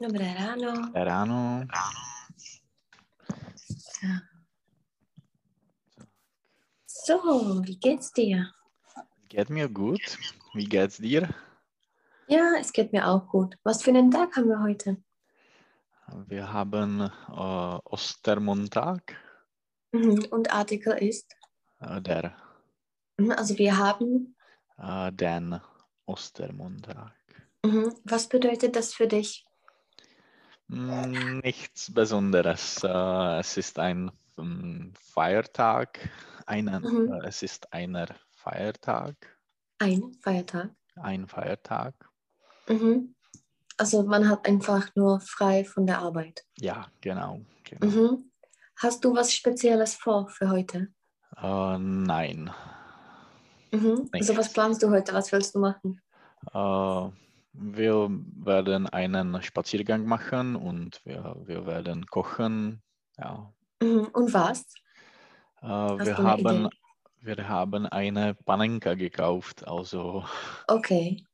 Dobré ráno. Dobré ráno. So, wie geht's dir? Geht mir gut. Wie geht's dir? Ja, es geht mir auch gut. Was für einen Tag haben wir heute? Wir haben äh, Ostermontag. Mhm. Und Artikel ist? Äh, der, Mhm, Also wir haben. äh, den Ostermontag. Mhm. Was bedeutet das für dich? Mm, Nichts Besonderes. Äh, es ist ein mm, Feiertag. Einen, Mhm. äh, es ist einer Feiertag. Ein Feiertag. Ein Feiertag. Mhm. Also man hat einfach nur frei von der Arbeit. Ja, genau. genau. Mhm. Hast du was Spezielles vor für heute? Äh, nein. Mhm. Also was planst du heute? Was willst du machen? Äh, wir werden einen Spaziergang machen und wir, wir werden kochen. Ja. Mhm. Und was? Äh, wir, haben, Idee? wir haben eine Panenka gekauft, also Okay.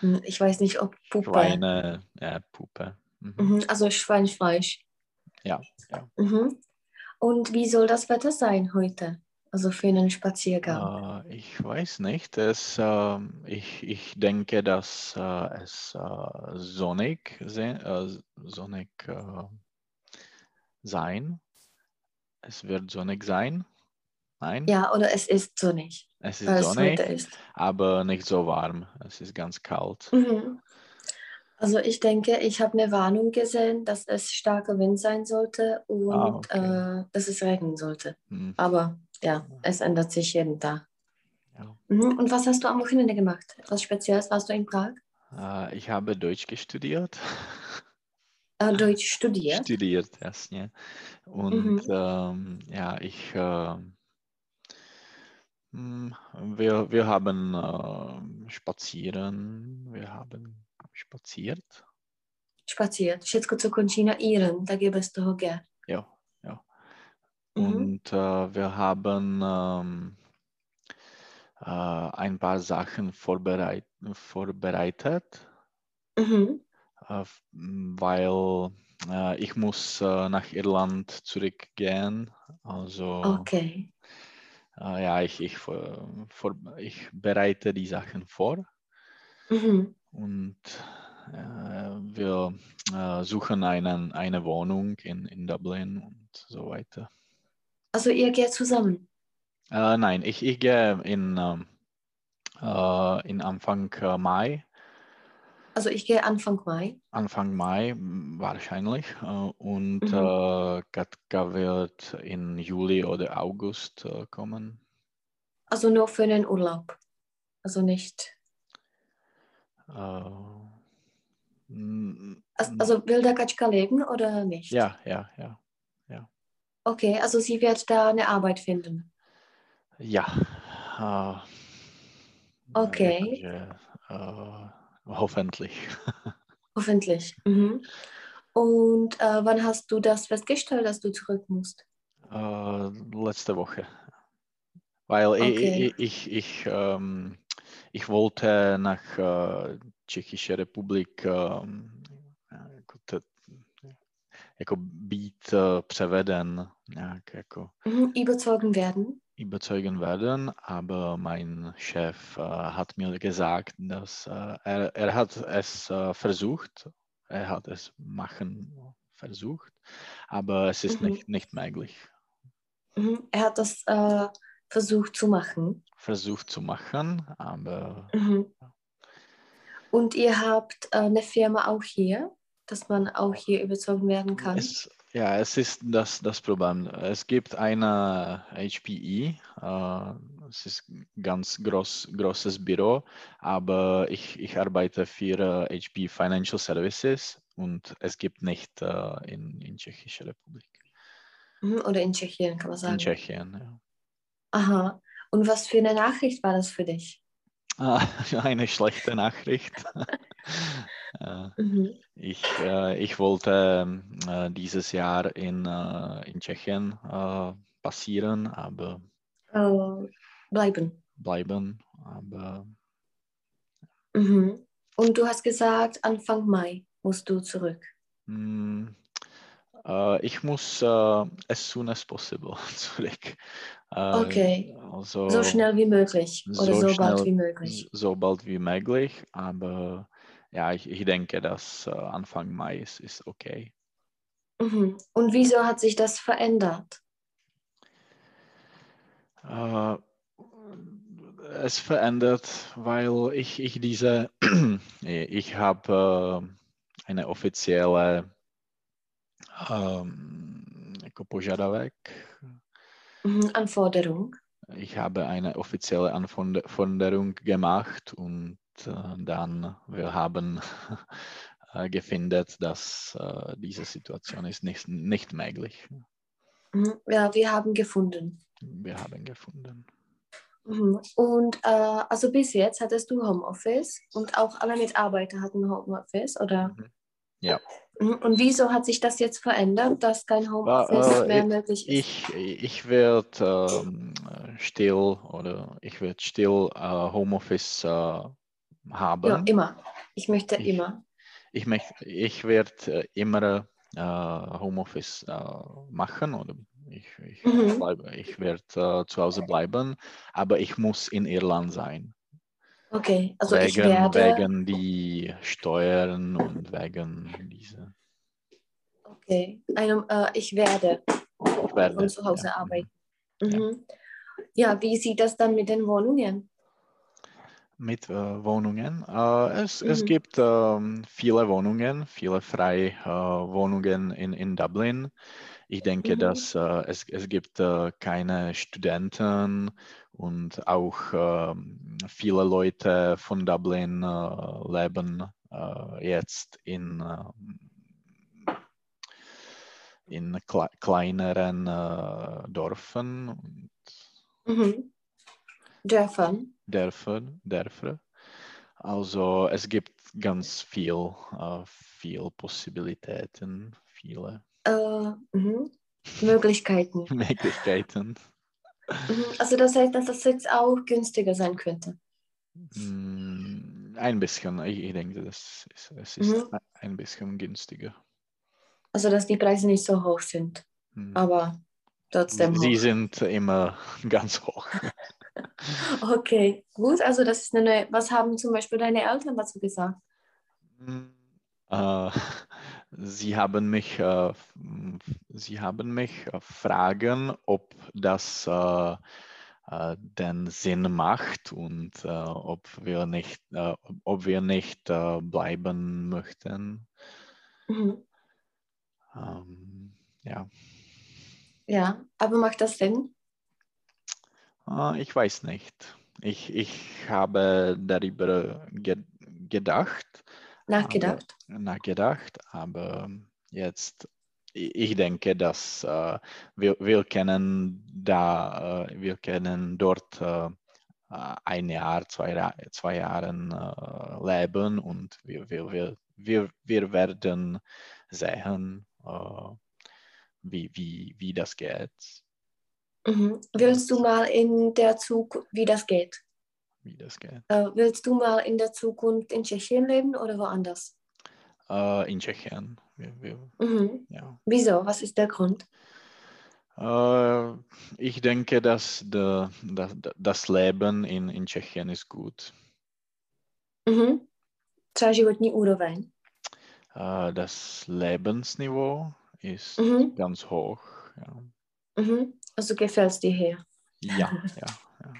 Hm, Ich weiß nicht, ob Puppe. Schweine, ja, Puppe. Mhm. Mhm. Also Schweinefleisch. Ja, ja. Mhm. Und wie soll das Wetter sein heute? Also für einen Spaziergang. Äh, ich weiß nicht. Es, ähm, ich, ich denke, dass äh, es äh, sonnig, se äh, sonnig äh, sein. Es wird sonnig sein. Nein, Ja, oder es ist sonnig, es ist es sonnig, ist. aber nicht so warm. Es ist ganz kalt. Mhm. Also ich denke, ich habe eine Warnung gesehen, dass es starker Wind sein sollte und Ah, okay. äh, dass es regnen sollte. Hm, Aber ja, es ändert sich jeden Tag. ja. Mhm. Und was hast du am Wochenende gemacht? Etwas Spezielles? Warst du in Prag? Äh, ich habe Deutsch gestudiert. Äh, Deutsch studiert? Studiert, yes, ja. Und Mhm. ähm, ja, ich, äh, wir, wir haben äh, spazieren, wir haben spaziert. Spaciert. Všechno, co končí na íren, tak je bez toho G. Ja. Mhm. Und äh, wir haben ähm, äh, ein paar Sachen vorbereit, vorbereitet, Mhm. äh, weil äh, ich muss äh, nach Irland zurückgehen. Also Okay. äh, ja, ich, ich, vor, ich bereite die Sachen vor Mhm. und wir suchen einen, eine Wohnung in, in Dublin und so weiter. Also ihr geht zusammen. Äh, nein, ich, ich gehe in, ähm, äh, in Anfang äh, Mai, Also ich gehe Anfang Mai. Anfang Mai wahrscheinlich äh, und Mhm. äh, Katka wird in Juli oder August äh, kommen. Also nur für einen Urlaub. Also nicht. Also will der Katschka leben oder nicht? ja, ja, ja, Okay, also sie wird da eine Arbeit finden. ja. Äh, Okay. jakože, äh, hoffentlich. Hoffentlich. Mhm. Und äh, wann hast du das festgestellt, dass du zurück musst? Äh, letzte Woche. Weil Okay. i- ich, ich, ähm, ich wollte nach äh, Tschechische Republik ähm, jako být äh, převeden, nějak jako Mhm. Überzeugen werden. überzeugen werden, aber mein Chef äh, hat mir gesagt, dass äh, er, er hat es äh, versucht, er hat es machen versucht, aber es ist Mhm. nicht, nicht möglich. Mhm. Er hat das versucht zu machen. Versucht zu machen, aber Mhm. Und ihr habt eine Firma auch hier, dass man auch hier überzeugt werden kann. Es, ja, es ist das, das Problem. Es gibt eine HPE, äh, es ist ein ganz groß, großes Büro, aber ich, ich arbeite für äh, HP Financial Services und es gibt nicht äh, in, in Tschechische Republik. Mhm. Oder in Tschechien, kann man sagen. In Tschechien, ja. Aha. Und was für eine Nachricht war das für dich? Ah, eine schlechte Nachricht. Äh, Mhm. Ich, äh, ich wollte äh, dieses Jahr in, in Tschechien passieren, aber Äh, bleiben. bleiben. Aber Mhm. Und du hast gesagt Anfang Mai. musst du zurück? Mm, äh, ich muss äh, as soon as possible zurück. Äh, Okay. Also So schnell wie möglich oder so, bald schnell, wie möglich. So bald wie möglich, aber ja, ich, ich denke, dass äh, Anfang Mai ist, ist okay. Mhm. Und wieso hat sich das verändert? Äh, es verändert, weil ich, ich diese, ich habe äh, eine offizielle ähm, požadavek. Mhm. Anforderung. Ich habe eine offizielle Anforderung gemacht und dann wir haben äh, gefunden, dass äh, diese Situation ist nicht, nicht möglich. Mhm. Ja, wir haben gefunden. Wir haben gefunden. Mhm. Und äh, also bis jetzt hattest du Homeoffice und auch alle Mitarbeiter hatten Homeoffice, oder? Mhm. Ja. Und wieso hat sich das jetzt verändert, dass kein Homeoffice Äh, mehr ich- möglich ist? Ich, ich werde ähm, still oder ich werde still äh, Homeoffice äh, haben. ja, immer. Ich möchte Ich- immer. Ich, möcht- ich werde äh, immer äh, Homeoffice äh, machen oder ich, ich, Mhm. bleibe, ich werde äh, zu Hause bleiben, aber ich muss in Irland sein. Okay, also ich wegen, werde. wegen die Steuern und wegen diese. Okay, einem, äh, ich werde Ich werde, von zu Hause ja, mhm. arbeiten. Ja. Mhm. Ja, wie sieht das dann mit den Wohnungen? Mit äh, Wohnungen. Äh, es, es Mhm. gibt ähm, viele Wohnungen, viele freie äh, Wohnungen in, in Dublin. Ich denke, Mhm. dass äh, es, es gibt äh, keine Studenten und auch ähm, viele Leute von Dublin äh, leben jetzt in, äh, in kle kleineren Dörfern Mhm. Dörfern. Dörfer, Dörfer. Also es gibt ganz viel, äh, viel Possibilitäten, viele Äh, mhm. Möglichkeiten. Möglichkeiten. Mhm. Also das heißt, dass das jetzt auch günstiger sein könnte. Mm, Ein bisschen, ich, denke, das ist, es ist Mhm. ein bisschen günstiger. Also dass die Preise nicht so hoch sind, Mm. aber trotzdem Sie hoch. sind immer ganz hoch. Okay, gut. Also das ist eine neue. Was haben zum Beispiel deine Eltern dazu gesagt? Äh, Sie haben mich, äh, Sie haben mich äh, fragen, ob das äh, äh, den Sinn macht und äh, ob wir nicht, ob wir nicht bleiben möchten. Mhm. Ähm, ja, Ja, aber macht das Sinn? Äh, ich weiß nicht. Ich, ich habe darüber ge gedacht. Nachgedacht? Aber, nachgedacht, aber jetzt, ich denke, dass äh, wir, wir können da, äh, wir können dort äh, ein Jahr, zwei, zwei Jahren äh, leben und wir, wir, wir, wir, wir werden sehen, äh, wie, wie, wie das geht. Mhm. Willst du mal in der Zukunft, wie das geht? Wie das geht. Äh, willst du mal in der Zukunft in Tschechien leben oder woanders? Äh, in Tschechien. Wir, wir, Mhm. ja. Wieso? Was ist der Grund? Äh, ich denke, dass de, das, das Leben in, in Tschechien ist gut. Mhm. Třeba životní úroveň. Das Lebensniveau ist Mhm. ganz hoch. Ja, Mhm. Also gefällt es dir hier? ja, ja. ja.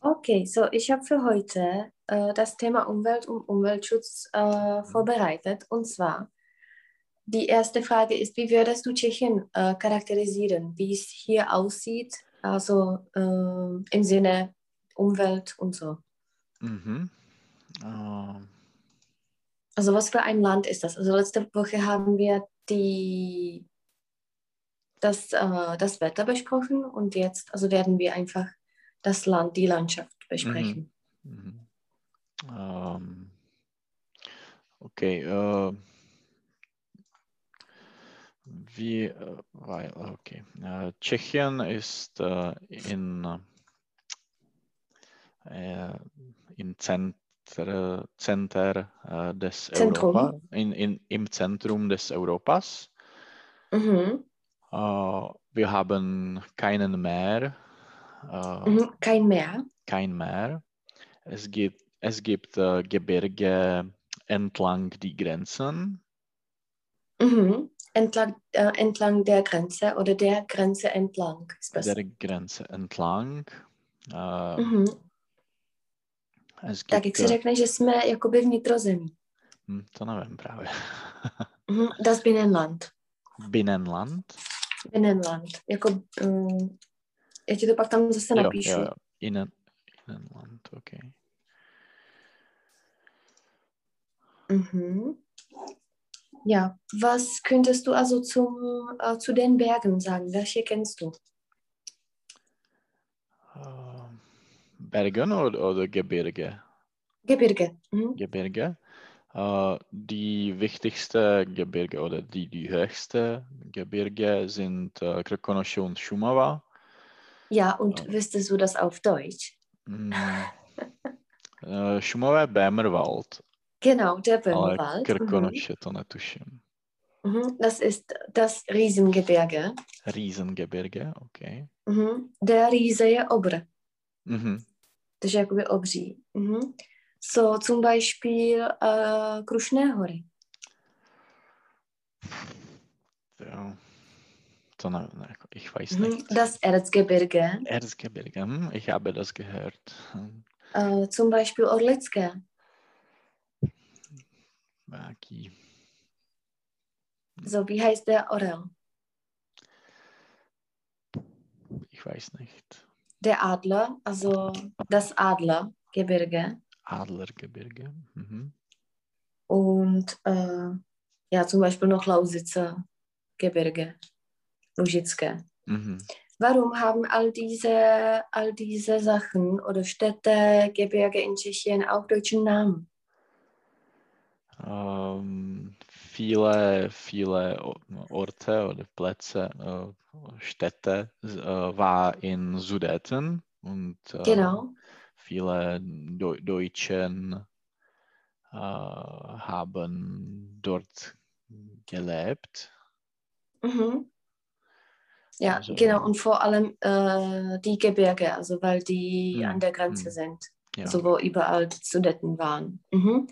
Okay, so ich habe für heute äh, das Thema Umwelt und Umweltschutz äh, vorbereitet. Und zwar, die erste Frage ist, wie würdest du Tschechien äh, charakterisieren, wie es hier aussieht, also äh, im Sinne Umwelt und so. Mhm. Äh, Also was für ein Land ist das? Also letzte Woche haben wir die, das, äh, das Wetter besprochen und jetzt also werden wir einfach das Land, die Landschaft besprechen. mhm. Ähm, okay. Äh, wie, äh, weil, okay. Äh, Tschechien ist äh, in, äh, in Zent Center, des Zentrum. Europa, in, in, im Zentrum des Europas. Mhm. Äh, wir haben keinen äh, Mhm. Kein Meer. kein Meer. Es gibt, es gibt äh, Gebirge entlang die Grenzen. Mhm. Entlang, äh, entlang der Grenze oder der Grenze entlang ist besser. Der Grenze entlang. Mhm. Es Tak jak gibt, si řekne, že jsme jakoby vnitrozemí. to nevím právě. Das Binnenland. Binnenland. Binnenland. Jako, um, já ti to pak tam zase Jo, napíšu. jo, jo. Innen, Innenland, okay. Mhm. Ja, was könntest du also zum, äh, zu den Bergen sagen? Welche kennst du? Äh, Bergen oder, oder Gebirge? Gebirge. Mhm. Gebirge. Äh, die wichtigste Gebirge oder die, die höchste Gebirge sind äh, Krkonoše und Šumava. Ja, und Ja. wüsstest du das auf Deutsch? Mm. Äh, Šumava je Bämerwald, Genau, der Böhmerwald. Mhm. Krkonoše to netuším. Mhm. Das ist das Riesengebirge. Riesengebirge, okay. Mhm. Der Riese je obr, Mhm. takže jakoby obří. Mhm. So zum Beispiel äh, Krušné hory. Ja. Ne, ne, ich weiß Mhm. nicht. Das Erzgebirge. Erzgebirge, hm, ich habe das gehört. Hm, Äh, zum Beispiel Orlické. Jaký? So, wie heißt der Orel? Ich weiß nicht. Der Adler, also das Adlergebirge. Adlergebirge. Mhm. Und äh, ja, zum Beispiel noch Lausitzer Gebirge, Lužické. Mhm. Warum haben all diese, all diese Sachen oder Städte, Gebirge in Tschechien auch deutschen Namen? Ähm, viele, viele Orte oder Plätze, äh, Städte äh, war in Sudeten und äh, Genau. Viele Deu Deutschen äh, haben dort gelebt. Mhm. Ja, Also- genau. Und vor allem äh, die Gebirge, also weil die Mhm. an der Grenze Mhm. sind, Ja. also wo überall die Sudeten waren. Mhm.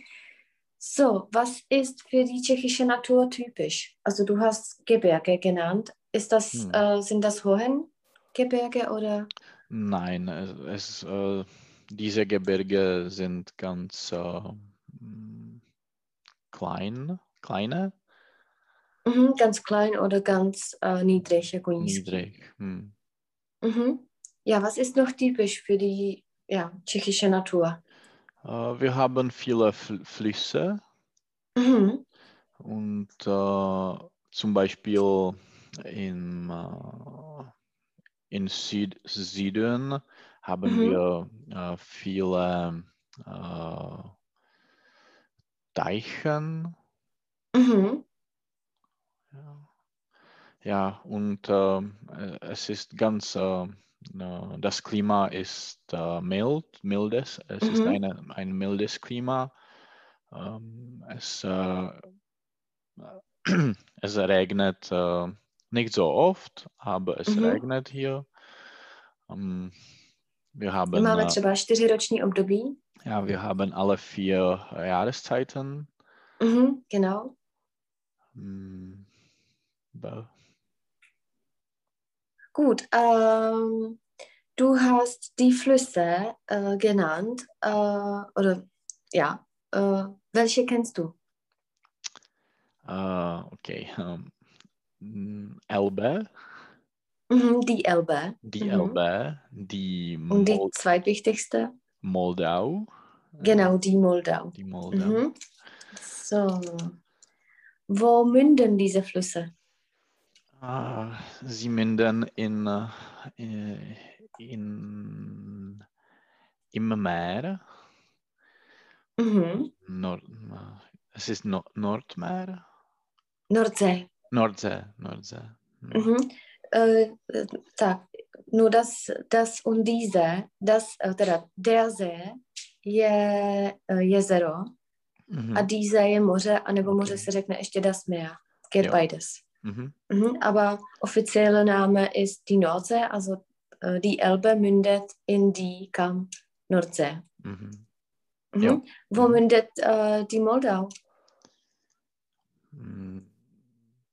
So, was ist für die tschechische Natur typisch? Also du hast Gebirge genannt. Ist das, Hm. äh, sind das Hohengebirge oder? Nein, es, es, äh, diese Gebirge sind ganz äh, klein, kleine, Mhm, ganz klein oder ganz äh, niedrig, niedrig. Hm. Mhm. Ja, was ist noch typisch für die ja, tschechische Natur? Äh, wir haben viele Fl Flüsse Mhm. und äh, zum Beispiel im, äh, in Süd Süden haben Mhm. wir äh, viele äh, Teichen. Mhm. Ja, ja und äh, es ist ganz, äh, äh, das Klima ist äh, mild, mildes, es ist Mhm. eine, ein mildes Klima. Ähm, es, es regnet nicht so oft, aber es Mhm. regnet hier. Ähm, wir haben, Máme äh, třeba čtyřiroční období. ja, wir haben alle vier Jahreszeiten. Mhm, genau. Be- Gut, ähm, du hast die Flüsse äh, genannt. Äh, oder ja, äh, welche kennst du? Äh, okay. ähm, mm, Elbe, Mhm, die Elbe. die Mhm. Elbe, die Und die Mol zweitwichtigste? Moldau. Genau, die Moldau. Die Moldau. Mhm. So. Wo münden diese Flüsse? Ah, sie münden in, äh, in, im Meer. Mhm. Nord, es ist no Nordmeer? Nordsee. Nordsee, Nordsee. Hm. Mhm. Äh, tak, nur das, das und diese, das, äh, teda der See je uh, jezero Mhm. a Diese je moře, anebo Okay. moře se řekne ještě das Meer. Geht Jo. beides. Mhm. Mhm, aber offizielle Name ist die Nordsee, also die Elbe mündet in die Kam Nordsee. Mhm. Mhm. Wo Mhm. mündet äh, die Moldau? Mm,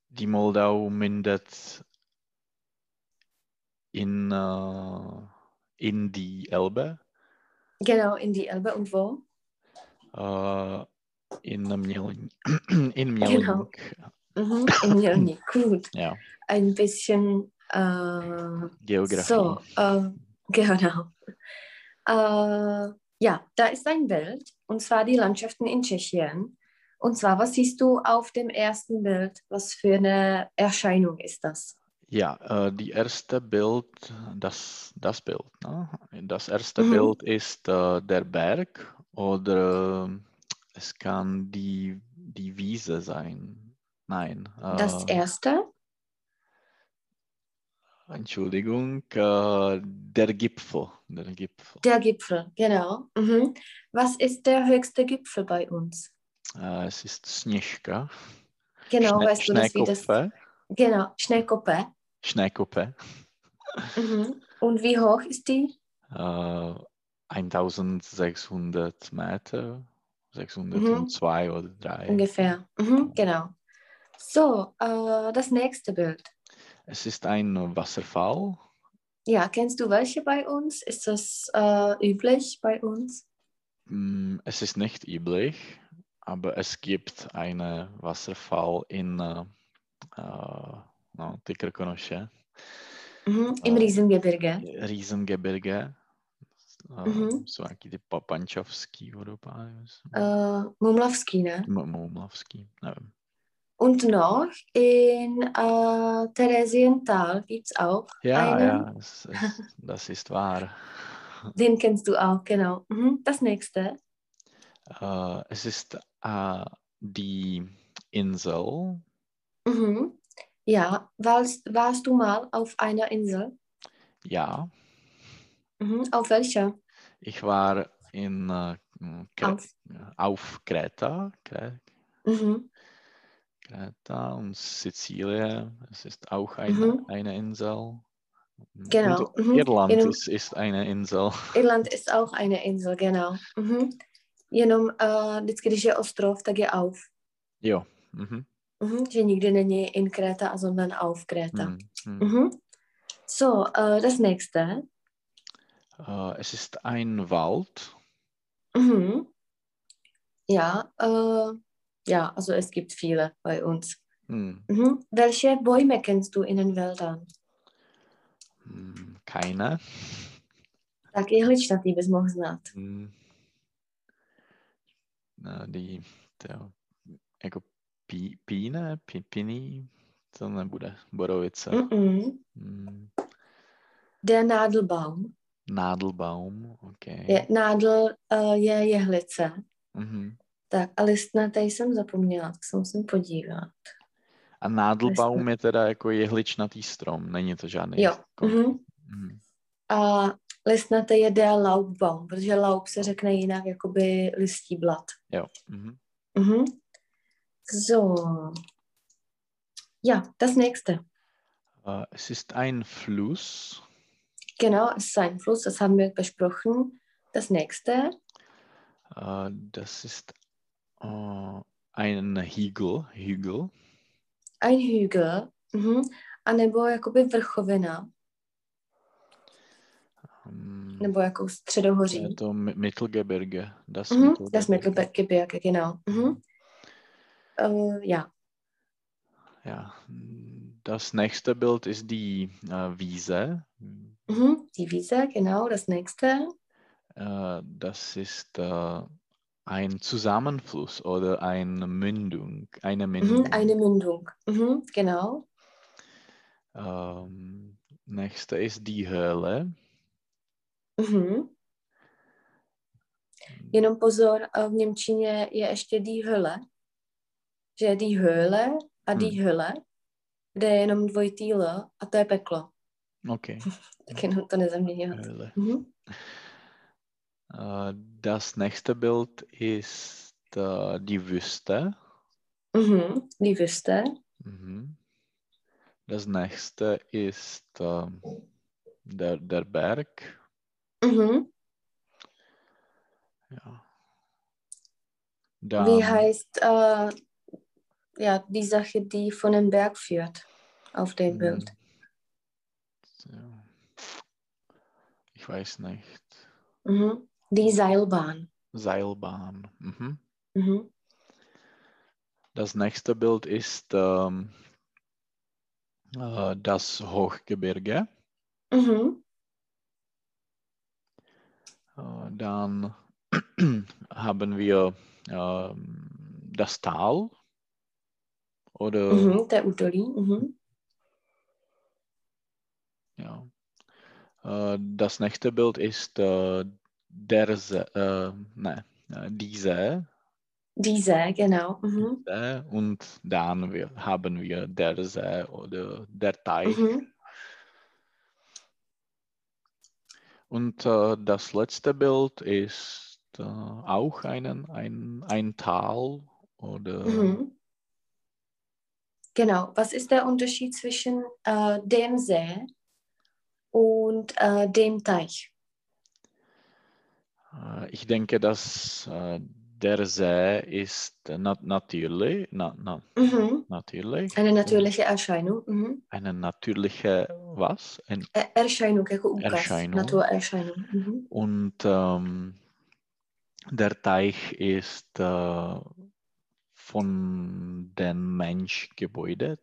Die Moldau mündet in, äh, in die Elbe, Genau, in die Elbe und wo? äh, in Mjelnik. in Genau. Mjelnik. Mhm, in Jelnik. Gut. Ja, Ein bisschen äh, Geografie. so, äh, genau. Äh, ja, da ist ein Bild und zwar die Landschaften in Tschechien. Und zwar, was siehst du auf dem ersten Bild? Was für eine Erscheinung ist das? Ja, äh, die erste Bild, das, das Bild, ne? Das erste Mhm. Bild ist äh, der Berg oder äh, es kann die, die Wiese sein. Nein, Das äh, erste? Entschuldigung, äh, der Gipfel, der Gipfel. Der Gipfel, genau. Mhm. Was ist der höchste Gipfel bei uns? Äh, es ist Sněžka. Genau, Schnee, weißt du das, wie das? Genau, Schneekoppe. Schneekoppe. Mhm. Und wie hoch ist die? Äh, 1600 Meter, 602 oder 3. Ungefähr. Mhm, genau. So, äh, das nächste Bild. Es ist ein Wasserfall. Ja, kennst du welche bei uns? Ist das äh, üblich bei uns? Mm, Es ist nicht üblich, aber es gibt einen Wasserfall in äh, no, ty Krkonoše, Mhm. Im Äh, Riesengebirge. Riesengebirge. Äh, Mhm. So nějaký ty Papančovský vodopa, Äh, Mumlavský, ne? Mumlavský, nevím. Und noch in äh, Theresienthal gibt es auch Ja, einen. ja, es, das ist wahr. Den kennst du auch, genau. Mhm. Das nächste. Äh, es ist äh, die Insel. Mhm. Ja, warst, warst du mal auf einer Insel? Ja, Mhm. Auf welcher? ich war in äh, Kre Auf. auf Kreta, Kre Mhm. Kreta und Sizilien. Es ist auch eine, Mhm. eine Insel. Genau, Und mhm. Irland Jenom- ist, ist eine Insel. Irland ist auch eine Insel, genau. Mhm. Jenom uh, vždycky, když je ostrov, tak je auf. Jo. Mhm. Mhm. Že nikdy není in Kreta, sondern auf Kreta. Mhm. Mhm. Mhm. So, uh, das nächste. Äh, es ist ein Wald. Mhm. Ja, äh, ja, also es gibt viele bei uns. Hm. Mhm. Welche Bäume kennst du in den Wäldern? Hm, Keine. Tak jehličnatý bys mohl znát. Hm. Na, die, to, jako pí, píne, pí, piný, to nebude. Borovice. Mm-mm. Hm. Der Nadelbaum. Nádelbaum, OK. Je, nádl uh, je jehlice. Mhm. Tak a listnatý jsem zapomněla, tak se musím podívat. A nádelbaum je teda jako jehličnatý strom, není to žádný. Jo. kon- Mhm. Mhm. A listnatý je der Laubbaum, protože laub se řekne jinak, jakoby listí blat. Jo. Mhm. Mhm. So. Ja, das nächste. Äh, es ist ein Fluss. Genau, es ist ein Fluss, das haben wir besprochen. Das nächste. Äh, das ist äh, ein Hügel. Hügel. Ein Hügel. Mhm. A nebo jakoby vrchovina, Ähm, nebo jako je středohoří. to Mi- Mittelgebirge. Das, Mhm. Das Mittelgebirge. Mittelgebirge, genau. Mhm. Uh, ja. Ja. Das nächste Bild ist die äh, Wiese. Mhm. Die Wiese, genau, das nächste. Äh, das ist äh, ein Zusammenfluss oder eine Mündung. Eine Mündung. Mhm. Eine Mündung. Mhm. Genau. Ähm, nächste ist die Höhle. Mhm. Jenom pozor, v Němčině je ještě die Hölle, že je die Höhle a die Hmm. Hölle, kde je jenom dvojitý L a to je peklo. Okay. Tak jenom to nezaměňovat. Höhle. Mhm. Äh, das nächste Bild ist äh, die Wüste. Mhm. Die Wüste. Mhm. Das nächste ist ähm, der, der Berg. Mhm. Ja. Wie Dann, heißt äh, ja, die Sache, die von dem Berg führt auf dem hm, Bild? so. Ich weiß nicht. Mhm. Die Seilbahn. Seilbahn. Mhm. Mhm. Das nächste Bild ist ähm, äh, das Hochgebirge. Mhm. Äh, dann haben wir ähm, das Tal oder Mhm. Der Udoli. Mhm. ja. Äh, das nächste Bild ist äh, der See, äh, nein, äh, die See, Diese, genau. Mhm. See und dann wir, haben wir der See oder der Teich. Mhm. Und das letzte Bild ist auch einen, ein, ein Tal oder Mhm. Genau. Was ist der Unterschied zwischen äh, dem See und äh, dem Teich? Äh, Ich denke, dass äh, der See ist nat natürlich, na, na, Mhm. natürlich Eine natürliche Erscheinung. Mhm. eine natürliche was? Ein, Er Erscheinung, jako. Erscheinung. Naturerscheinung. Mhm. und ähm, der Teich ist äh, von dem Mensch gebildet.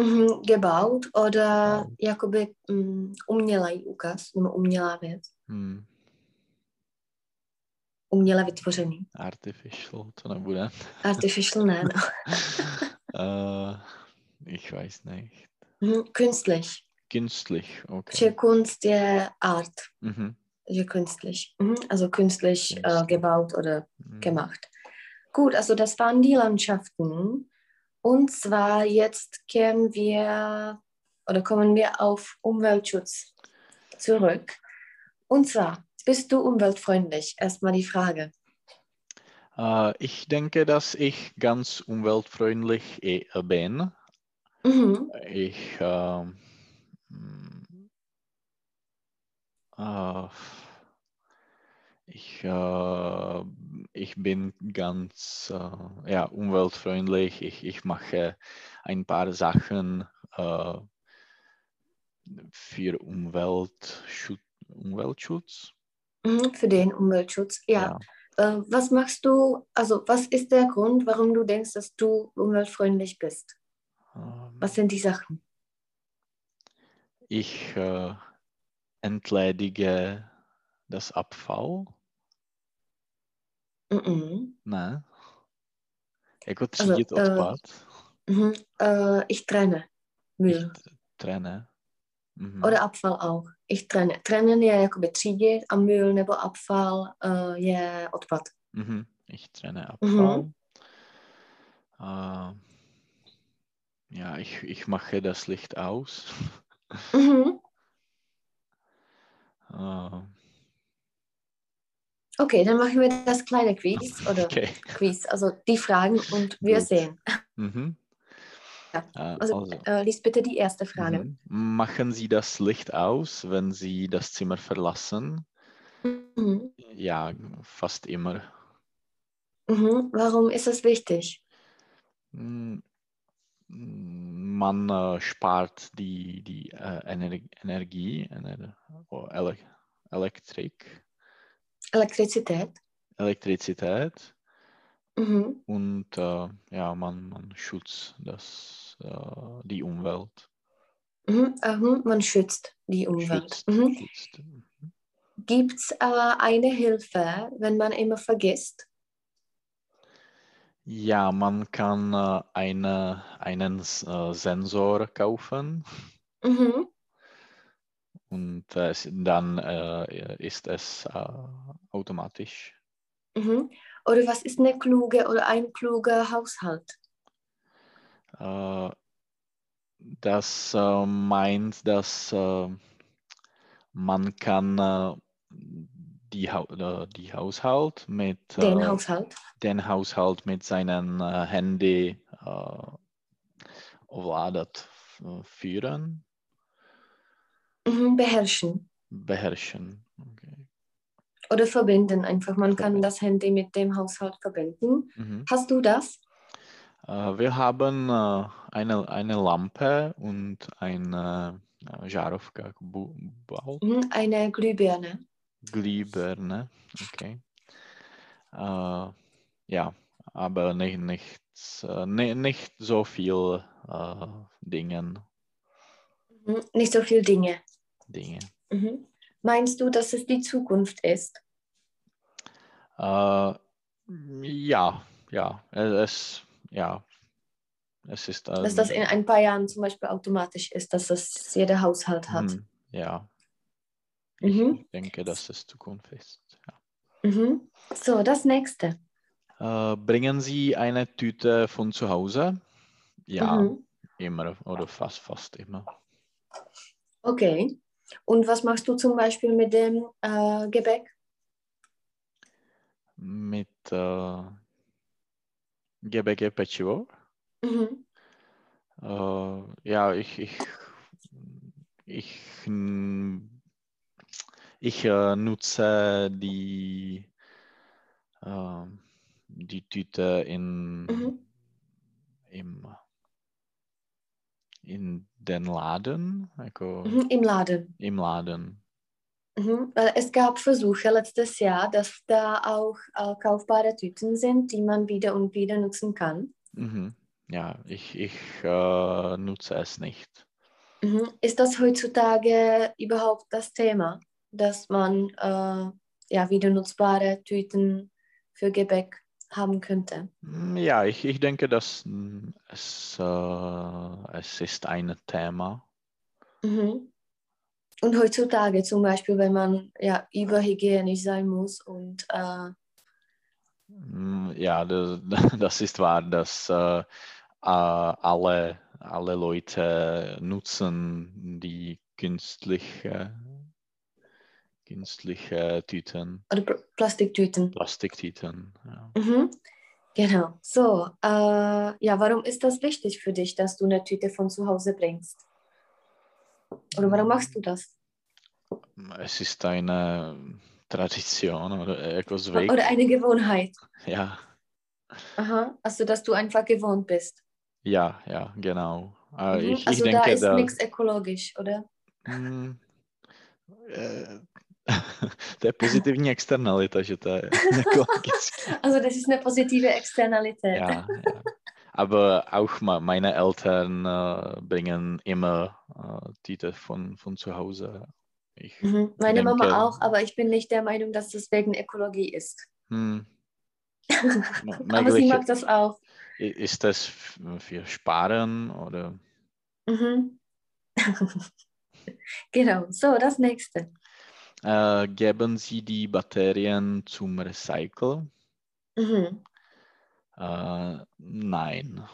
Mhm. Gebaut oder Gebaut. jakoby mm, umělej úkaz, nebo umělá věc. Hm, Uměle vytvořený. artificial, to nebude. Artificial ne, no. äh, ich weiß nicht. Mhm. Künstlich. Künstlich, Že okay. Kunst je Art. Mhm. Že künstlich. Mhm. Also künstlich äh, Künstlich. gebaut oder Mhm. gemacht. Gut, also das waren die Landschaften. Und zwar jetzt kehren wir oder kommen wir auf Umweltschutz zurück. Und zwar, bist du umweltfreundlich? Erstmal die Frage. Äh, ich denke, dass ich ganz umweltfreundlich eh, bin. Mhm. Ich, mm, äh, ich, äh, ich bin ganz äh, ja, umweltfreundlich. Ich, ich mache ein paar Sachen äh, für Umweltschutz. Umweltschutz. Für den Umweltschutz. Ja. Ja. Äh, was machst du, also was ist der Grund, warum du denkst, dass du umweltfreundlich bist? Ähm, Was sind die Sachen? Ich äh, entledige das Abfall. Mhm. Ne? Jako třídit äh, odpad. Mhm. Äh, ich trenne Müll. Ich trenne. Mhm. Oder Abfall auch. Ich trenne. Trennen je jakoby třídit a Müll nebo Abfall uh, je odpad. Mhm. Ich trenne Mhm. Abfall. Äh, ja, ich, ich mache das Licht aus. Mhm. Äh, Okay, dann machen wir das kleine Quiz oder okay. Quiz, also die Fragen und wir Gut. sehen. Mhm. Ja, Äh, Also, also, äh, lies bitte die erste Frage. mhm. Machen Sie das Licht aus, wenn Sie das Zimmer verlassen? Mhm. Ja, fast immer. Mhm. Warum ist es wichtig? Mm, Man äh, spart die, die äh, Ener Energie, Ener oh, Ele Elektrik, Elektrizität. Elektrizität Mhm. und äh, ja, man, man schützt das, äh, die Umwelt. Mhm. Mhm. Man schützt die Umwelt. Schützt, Mhm. schützt. Gibt es äh, eine Hilfe, wenn man immer vergisst? Ja, man kann äh, eine, einen äh, Sensor kaufen Mhm. Und äh, dann äh, ist es äh, automatisch. Mhm. Oder was ist eine kluge oder ein kluger Haushalt? Äh, das äh, meint, dass äh, man kann die, äh, die Haushalt mit Den Haushalt. den Haushalt mit seinem Handy äh, ovládat, äh, führen, beherrschen beherrschen. Okay. oder verbinden einfach. Man kann Verbinden. das Handy mit dem Haushalt verbinden. Mhm. Hast du das? Äh, wir haben äh, eine, eine Lampe und eine äh, Bu- Bau, Mhm, eine Glühbirne. Glühbirne. Okay. Äh, ja, aber nicht, nichts, äh, ni- nicht so viel äh, Dingen, Mhm, nicht so viele Dinge. Dinge. Mhm. Meinst du, dass es die Zukunft ist? Äh, ja, ja, es, ja, es ist. Dass das in ähm, ein paar Jahren zum Beispiel automatisch ist, dass das jeder Haushalt hat? hm, ja, ich, Mhm. denke, dass es Zukunft ist. Ja. Mhm. So, das nächste. Äh, bringen Sie eine Tüte von zu Hause? Ja, Mhm. immer oder fast, fast immer. Okay. Und was machst du zum Beispiel mit dem äh, Gebäck? Mit äh, Gebäck pečivo? Mhm. Äh, ja, ich, ich, ich, mm, ich äh, nutze die, äh, die Tüte in, Mhm. im, in den Laden, Mhm. Im Laden. im Laden. Mhm. Weil es gab Versuche letztes Jahr, dass da auch äh, kaufbare Tüten sind, die man wieder und wieder nutzen kann. Mhm. Ja, ich, ich äh, nutze es nicht. Mhm. Ist das heutzutage überhaupt das Thema, dass man äh, ja, wieder nutzbare Tüten für Gebäck haben könnte? Mm, Ja, ich, ich denke, dass mm, es, äh, es ist ein Thema. Mhm. Und heutzutage zum Beispiel, wenn man ja überhygienisch sein muss und äh, Mm, Ja, das, das ist wahr, dass äh, äh, alle, alle Leute nutzen die künstliche, künstliche Tüten, oder Pl- Plastiktüten. Plastiktüten. Ja. Mhm. Genau. So, äh, ja, warum ist das wichtig für dich, dass du eine Tüte von zu Hause bringst? Oder warum machst du das? Es ist eine Tradition oder etwas weg. Oder eine Gewohnheit? Ja, Aha, also dass du einfach gewohnt bist. ja, ja, genau. Äh, Mhm. Ich, also ich da denke, ist da, nichts ökologisch, oder? Mm, eh, to je pozitivní externalita, že to je ekologické. Also das ist eine positive Externalität. Ja, ja. Aber auch meine Eltern äh, bringen immer äh, Tüte von, von zu Hause. Ich, Mhm. Meine denke- Mama auch, aber ich bin nicht der Meinung, dass das wegen Ökologie ist. hm, aber sie mag das auch. ist das für Sparen oder Mhm. genau, so das nächste. Äh, geben Sie die Batterien zum Recycle? Mhm. Äh, nein.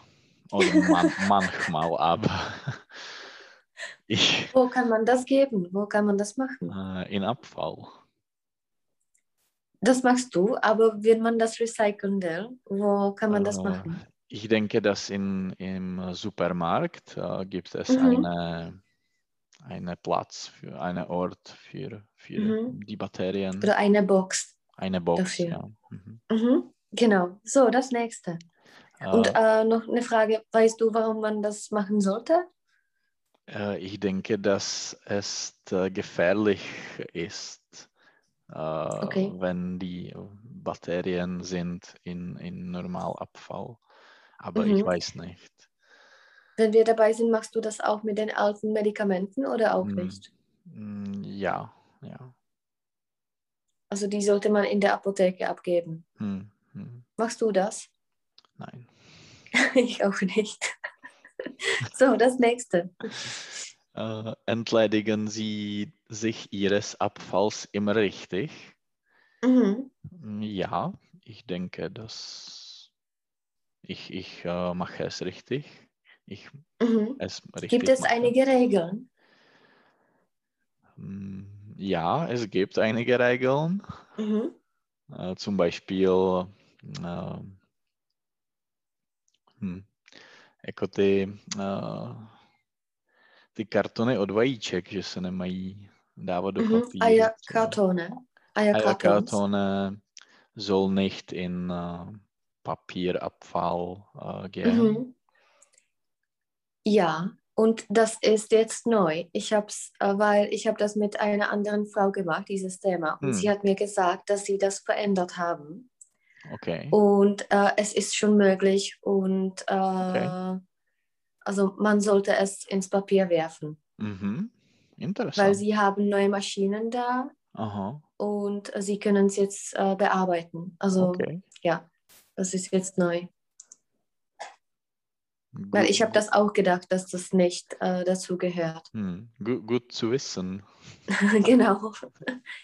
Oder man, manchmal, aber ich Wo kann man das geben? Wo kann man das machen? äh, in Abfall. Das machst du, aber wird man das recyceln will, wo kann man das Äh, machen? Ich denke, dass in, im Supermarkt äh, gibt es Mhm. eine, eine Platz für einen Ort für, für Mhm. die Batterien. Oder eine Box. Eine Box, dafür. ja. Mhm. Mhm. Genau, so das nächste. Und Äh, äh, noch eine Frage, weißt du, warum man das machen sollte? äh, ich denke, dass es äh, gefährlich ist, äh, Okay. wenn die Batterien sind in, in Normalabfall. Aber Mhm. ich weiß nicht. Wenn wir dabei sind, machst du das auch mit den alten Medikamenten oder auch Mhm. nicht? Mm, Ja, ja. Also die sollte man in der Apotheke abgeben. Hm, hm, Machst du das? Nein. ich auch nicht. so, das nächste. Äh, entledigen Sie sich Ihres Abfalls immer richtig? Mhm. Mm, Ja, ich denke, dass ich, ich äh, mache es richtig. Ich Mhm. es richtig Gibt es mache. einige Regeln? Mm, Ja, es gibt einige Regeln. Mhm. Äh, zum Beispiel äh, hm, jako ty, uh, ty kartony od vajíček, že se nemají dávat do Mhm. papíru. Eierkartone. Eierkartons. Eierkartone soll nicht in uh, Papierabfall uh, gehen. Mhm. Ja, und das ist jetzt neu. Ich habe es, äh, weil ich habe das mit einer anderen Frau gemacht, dieses Thema. Und Hm. sie hat mir gesagt, dass sie das verändert haben. Okay. Und äh, es ist schon möglich und äh, Okay. also man sollte es ins Papier werfen, Mhm. Interessant. weil sie haben neue Maschinen da Aha. und sie können es jetzt äh, bearbeiten. Also Okay. ja, das ist jetzt neu. Weil ich habe das auch gedacht, dass das nicht äh, dazu gehört. Hm. Gut, gut zu wissen. genau.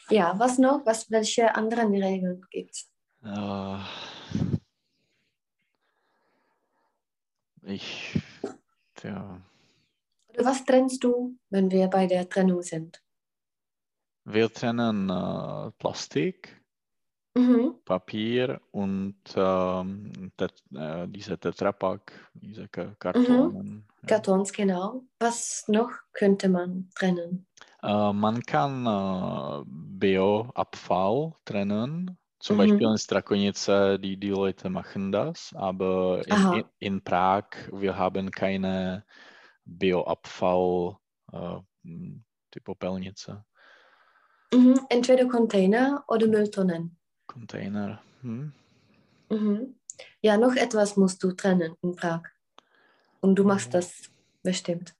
Ja, was noch? Was, welche anderen Regeln gibt es? Äh, ich, tja, Oder was trennst du, wenn wir bei der Trennung sind? wir trennen äh, Plastik, Mhm. Papier und ähm, äh, diese Tetrapack, diese Ka- Kartonen. ja. Kartons, genau. Was noch könnte man trennen? Äh, man kann äh, Bioabfall trennen. Zum Mhm. Beispiel in Strakonice, die, die Leute machen das, aber in, in, Prag, wir haben keine Bioabfall äh, m, die Popelnice, Mhm. Entweder Container oder Mülltonnen. Container. Hm? Mhm. Ja, noch etwas musst du trennen in Prag. Und du machst Mhm. das bestimmt.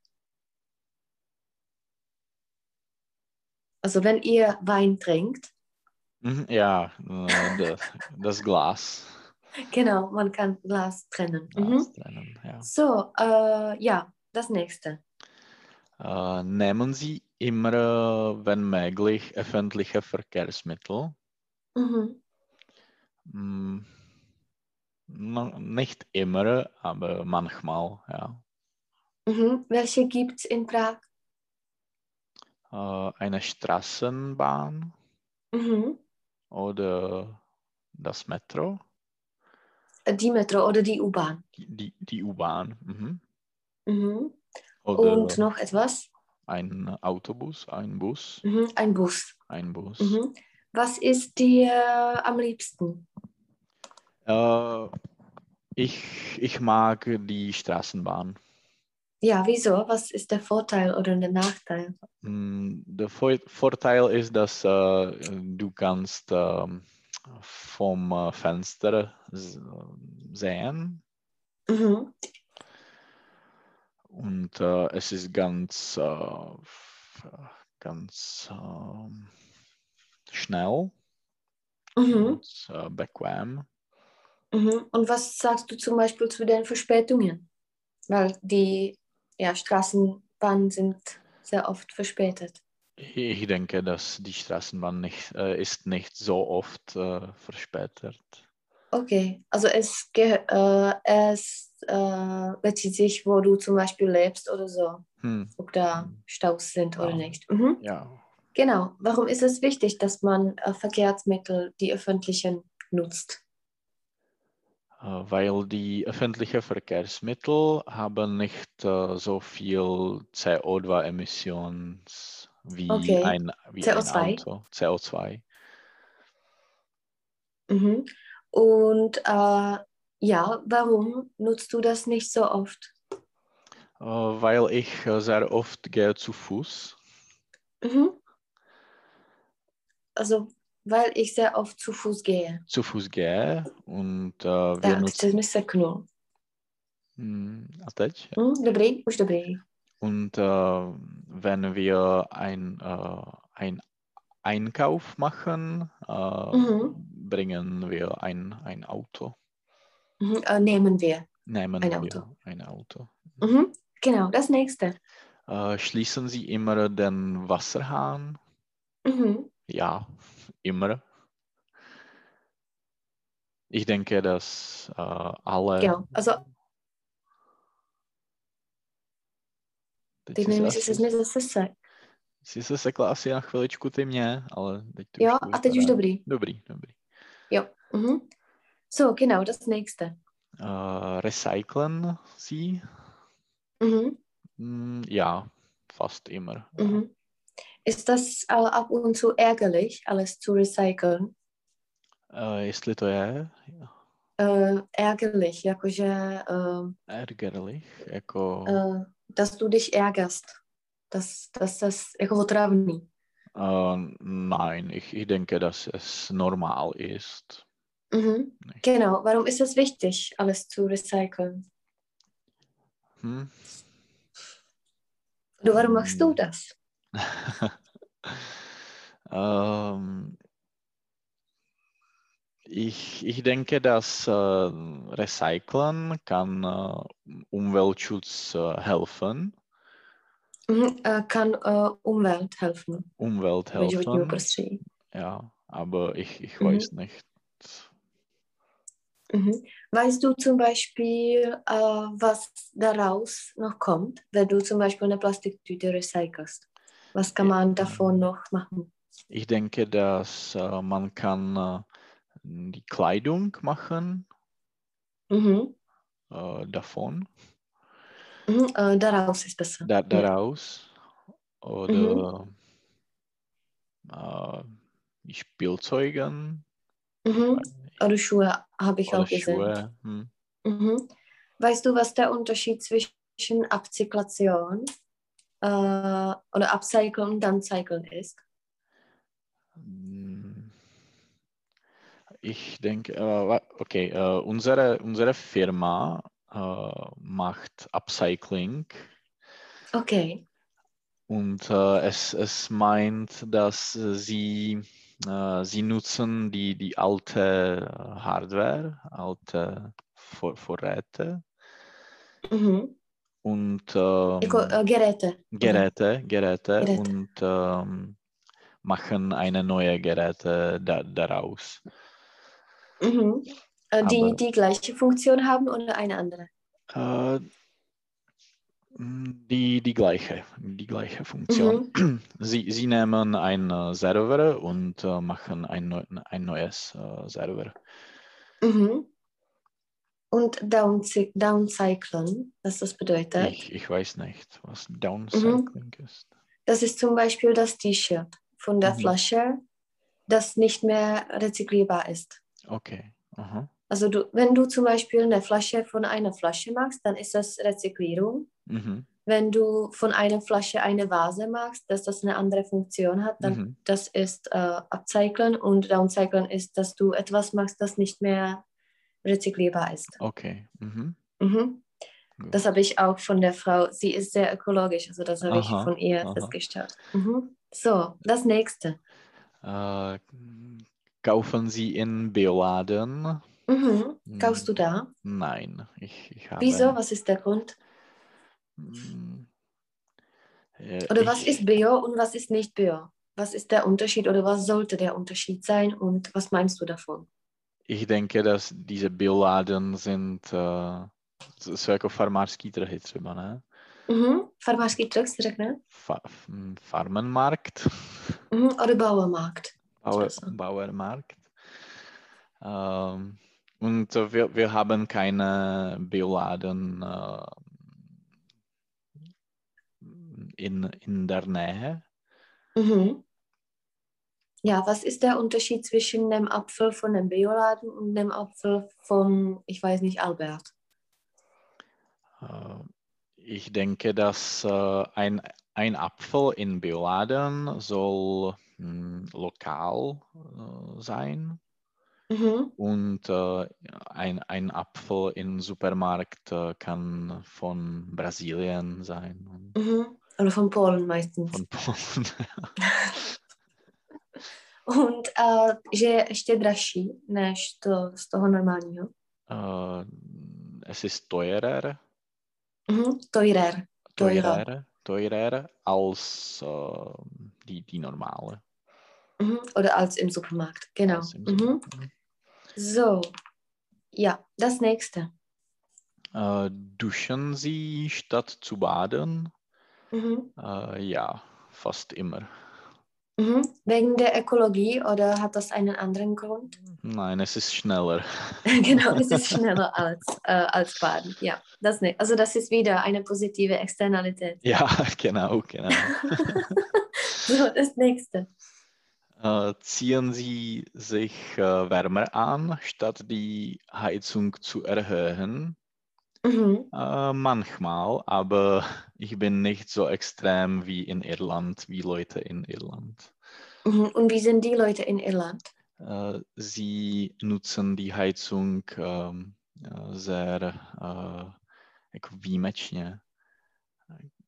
Also wenn ihr Wein trinkt, Mhm, Ja, äh, das, das Glas. genau, man kann Glas trennen. Mhm. Glas trennen, ja. So, äh, ja, das nächste. Äh, nehmen Sie immer, äh, wenn möglich, öffentliche Verkehrsmittel. Mhm. Mm, no, nicht immer, aber manchmal, ja. Mhm. Welche gibt es in Prag? Äh, eine Straßenbahn Mhm. oder das Metro, Die Metro oder die U-Bahn. die, die U-Bahn mhm. Mhm. Und noch etwas? ein Autobus, ein Bus, Mhm. Ein Bus. ein Bus. Mhm. Was ist dir am liebsten? Äh, ich, ich mag die Straßenbahn. Ja, wieso? Was ist der Vorteil oder der Nachteil? Mm, Der Vor Vorteil ist, dass äh, du kannst ähm, vom äh, Fenster s- sehen Mhm. und äh, es ist ganz, äh, ganz ähm, schnell Mhm. und äh, bequem. Mhm. Und was sagst du zum Beispiel zu den Verspätungen? Weil die ja, Straßenbahnen sind sehr oft verspätet. Ich denke, dass die Straßenbahn nicht, äh, ist nicht so oft äh, verspätet. Okay, also es, äh, es äh, bezieht sich, wo du zum Beispiel lebst oder so, Hm, ob da Staus sind oder Ja. nicht. Mhm. ja, Genau. Warum ist es wichtig, dass man äh, Verkehrsmittel, die öffentlichen, nutzt? Äh, weil die öffentlichen Verkehrsmittel haben nicht äh, so viel CO2-Emissionen wie, Okay. ein, wie CO2? ein Auto. CO2. Mhm. Und äh, ja, warum nutzt du das nicht so oft? Äh, weil ich äh, sehr oft gehe zu Fuß. Mhm. Also, weil ich sehr oft zu Fuß gehe. Zu Fuß gehe und äh, wir Tak, nutzen. chceš mi seknout. Hm, a teď? Hm, dobrý, už dobrý. Und äh, wenn wir ein, äh, ein Einkauf machen, äh, Mhm. bringen wir ein, ein Auto. Mhm. Äh, nehmen wir. Nehmen Ein wir Auto. ein Auto. Mhm. Genau, das nächste. Äh, schließen Sie immer den Wasserhahn? Mhm. Ja, immer. Ich denke, dass äh, alle. Genau, also Teď nevím, jestli jsi mi zase se. Jsi se sekla asi na chviličku ty mě, ale teď to Ja, už a teď už dobrý. Dobrý, dobrý. Ja. Mhm. So, genau, das nächste. Uh, recyclen sie? Mhm. Mm, ja, fast immer. ja. Mhm. Ist das äh, ab und zu ärgerlich, alles zu recyceln? Uh, jestli to je Äh, ärgerlich, jakože, äh, ärgerlich, jako äh, dass du dich ärgerst. Dass, dass das jako otravný. uh, nein, ich, ich denke, dass es normal ist. Mhm. Genau, warum ist es wichtig, alles zu recyceln? Hm? Oder warum machst du Hm. das? ähm, ich, ich denke, dass äh, Recyceln kann äh, Umweltschutz äh, helfen. Mhm. Äh, kann äh, Umwelt helfen. Umwelt helfen, prostředí. ja, aber ich, ich Mhm. weiß nicht. Mhm. Weißt du zum Beispiel, äh, was daraus noch kommt, wenn du zum Beispiel eine Plastiktüte recycelst? Was kann man davon noch machen? Ich denke, dass äh, man kann äh, die Kleidung machen Mhm. äh, davon, Mhm. Äh, daraus ist besser. da, daraus. Oder äh, die Spielzeugen Mhm. Oder Schuhe habe ich oder auch gesehen. Hm. Mhm. Weißt du, was der Unterschied zwischen Upcyclation äh, oder Upcyclen und Downcyclen ist? Hm. Ich denke, äh, okay, äh, unsere, unsere Firma äh, macht Upcycling Okay. und äh, es, es meint, dass sie, äh, sie nutzen die, die alte Hardware, alte Vor Vorräte Mhm. Und ähm, Jako, äh, Geräte. Geräte, Geräte, Geräte. und ähm, machen eine neue Geräte da, daraus. Mhm. Äh, die Aber- die gleiche Funktion haben oder eine andere? Äh, die, die gleiche, die gleiche Funktion. Sie, sie nehmen einen Server und äh, machen ein, ein neues äh, Server. Mhm. Und downcy downcyclen, was das bedeutet? Ich, ich weiß nicht, was Downcycling ist. Das ist zum Beispiel das T-Shirt von der Mhm. Flasche, das nicht mehr rezyklierbar ist. Okay. Aha. Also du, wenn du zum Beispiel eine Flasche von einer Flasche machst, dann ist das Rezyklierung. Mhm. Wenn du von einer Flasche eine Vase machst, dass das eine andere Funktion hat, dann Mhm. das ist äh, Upcyclen und Downcyclen ist, dass du etwas machst, das nicht mehr rezyklierbar ist. Okay. Mhm. Mhm. Das habe ich auch von der Frau. Sie ist sehr ökologisch, also das habe ich von ihr aha. festgestellt. Mhm. So, das nächste. Äh, kaufen Sie in Bioladen? Mhm. Kaufst du Hm, da? Nein, ich, ich habe. Wieso? Was ist der Grund? Mm, äh, Oder was ich- ist Bio und was ist nicht Bio? Was ist der Unterschied oder was sollte der Unterschied sein und was meinst du davon? Ich denke, dass diese Bioladen sind äh, z- jsou jako farmářský trhy třeba, ne? Mhm. Farmářský trh se řekne? Fa Farmenmarkt, Mhm. Oder Bauermarkt. Bauer. Bauermarkt. Ähm, und wir, wir haben keine Bioladen äh, in, in der Nähe. Mhm. Ja, was ist der Unterschied zwischen dem Apfel von dem Bioladen und dem Apfel von, ich weiß nicht, Albert? Äh, Ich denke, dass äh, ein, ein Apfel in Bioladen soll mh, lokal äh, sein Mhm. und ein, ein Apfel im Supermarkt kann von Brasilien sein Mhm. Oder von Polen meistens. von Polen. Und äh, že je ještě dražší než to z toho normálního. Äh, es ist teurer, Mhm. Teurer. Teurer. teurer, teurer als äh, die, die normale. Mhm. Oder als im Supermarkt. Genau. als im Mhm. Supermarkt. So. Ja, das nächste. Äh, duschen Sie statt zu baden? Mhm. Äh, ja, fast immer. Mhm. Wegen der Ökologie oder hat das einen anderen Grund? Nein, es ist schneller. genau, es ist schneller als, äh, als Baden. Ja, das nicht. Also das ist wieder eine positive Externalität. Ja, genau, genau. so, das nächste. Äh, ziehen Sie sich äh, wärmer an, statt die Heizung zu erhöhen? Mhm. Äh, manchmal, aber ich bin nicht so extrem wie in Irland, wie Leute in Irland. Mhm. Und wie sind die Leute in Irland? Äh, sie nutzen die Heizung ähm, äh, sehr äh,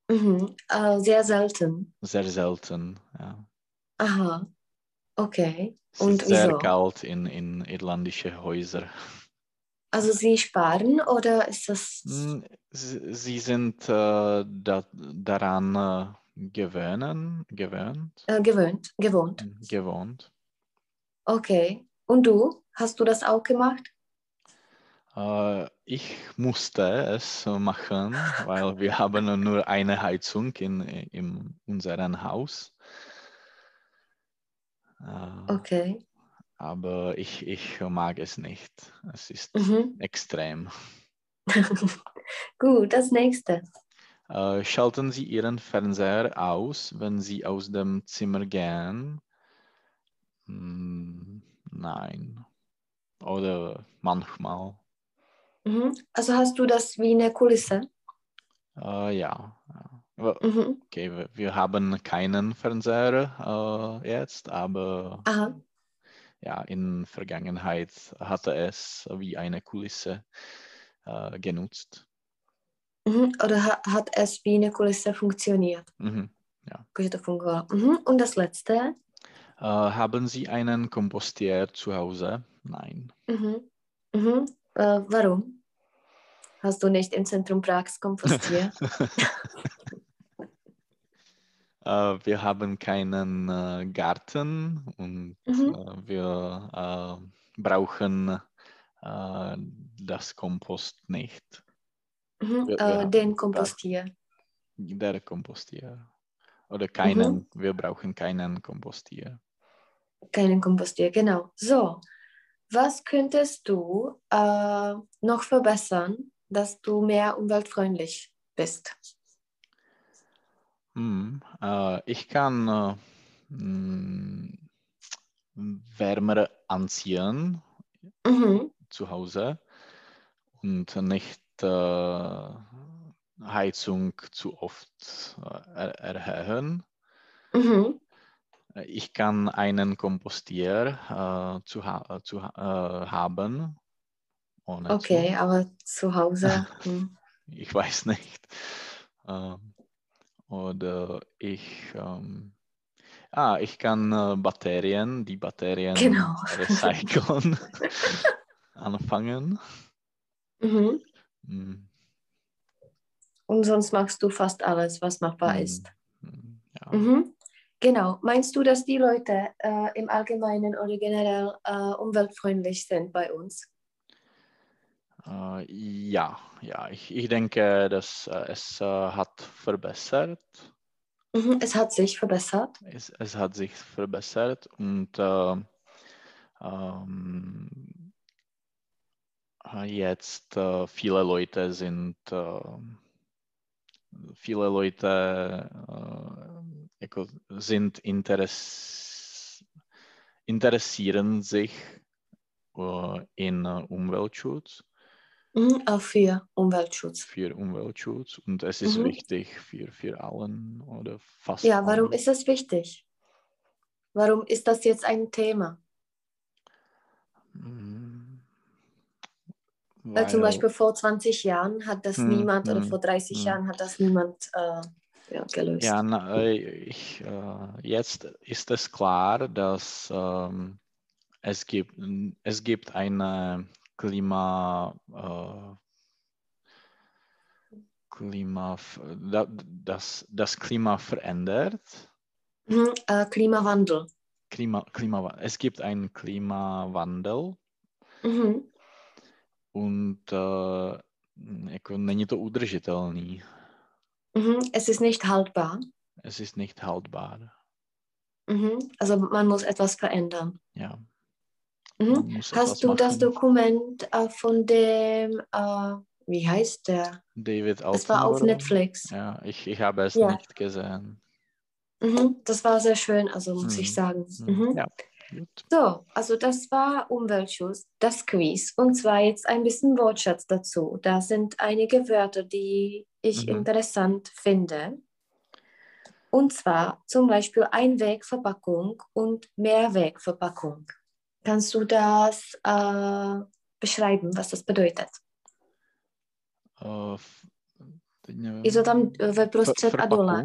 Mhm. Äh, sehr selten. sehr selten. Ja. Aha, okay. Es ist sehr wieso? kalt in, in irlandische Häuser. Also sie sparen oder ist das... Sie, sind äh, da, daran äh, gewöhnen, gewöhnt, Äh, gewöhnt, gewohnt. gewohnt. Okay. Und du? Hast du das auch gemacht? Äh, ich musste es machen, weil wir haben nur eine Heizung in, in unserem Haus. Äh, Okay. Aber ich, ich mag es nicht. Es ist Mhm. extrem. Gut, das nächste. Äh, schalten Sie Ihren Fernseher aus, wenn Sie aus dem Zimmer gehen? Hm, nein. Oder manchmal. Mhm. Also hast du das wie eine Kulisse? Äh, ja. Mhm. Okay, wir, wir haben keinen Fernseher äh, jetzt, aber Aha. Ja, in Vergangenheit hatte es wie eine Kulisse äh, genutzt. Mhm. Oder ha hat es wie eine Kulisse funktioniert? Mhm. Fungovalo. Mhm. Und das letzte? Äh, haben Sie einen Kompostier zu Hause? Nein. Mhm. Äh, warum? Hast du nicht im Zentrum Prags kompostiert? Äh, wir haben keinen äh, Garten und Mhm. äh, wir brauchen das Kompost nicht. Mhm. Wir- den. Kompostier. Der Kompostier. Oder Mhm. keinen, wir brauchen keinen Kompostier. Keinen Kompostier, genau. So, was könntest du äh, noch verbessern, dass du mehr umweltfreundlich bist? Hm, äh, ich kann äh, hm, wärmer anziehen Mhm. zu Hause und nicht äh, Heizung zu oft äh, er erhöhen. Mhm. Ich kann einen Kompostier äh, zu, ha zu ha äh, haben. Ohne zu. Okay, aber zu Hause. hm. Ich weiß nicht. Ähm, oder ich, ähm, ah, ich kann äh, Batterien, die Batterien Genau. recyceln, anfangen. Mhm. Hm, Und sonst machst du fast alles, was machbar hm, ist. Ja. Mhm. Genau. Meinst du, dass die Leute äh, im Allgemeinen oder generell äh, umweltfreundlich sind bei uns? Äh, ja, ja, ich, ich denke, dass äh, es äh, hat verbessert. Mhm. Es hat sich verbessert. Es, es hat sich verbessert und äh, ähm, äh, jetzt äh, viele Leute sind, äh, viele Leute sind interess interessieren sich in Umweltschutz, Mhm. Auch für Umweltschutz. für Umweltschutz und es ist Mhm. wichtig für, für allen oder fast Ja, warum allen. ist das wichtig? Warum ist das jetzt ein Thema? Weil zum weil- Beispiel vor 20 Jahren hat das Hm, niemand oder hm, vor 30 hm. Jahren hat das niemand äh, ja, gelöst. Ja, na, äh, ich, äh, jetzt ist es klar, dass ähm, es, gibt, es gibt eine Klima, äh, Klima, da- das, das Klima verändert. Mhm, äh, Klimawandel. Klima, Klima, es gibt einen Klimawandel Mhm. und äh, jako není to udržitelný. Mhm. Es ist nicht haltbar. es ist nicht haltbar. Mhm. Also man muss etwas verändern. Ja. Mhm. Hast du das. Dokument äh, von dem, äh, wie heißt der? David Es war auf? Netflix. Ja, ich, ich habe es Ja. nicht gesehen. Mhm. Das war sehr schön, also muss ich Mhm. sagen. Mhm. Mhm. Ja. So, also das war Umweltschutz, das Quiz. Und zwar jetzt ein bisschen Wortschatz dazu. Da sind einige Wörter, die ich Mhm. interessant finde. Und zwar zum Beispiel Einwegverpackung und Mehrwegverpackung. Kannst du das äh, beschreiben, was das bedeutet? Uh, nevím. Je to tam ve prostřed a dole.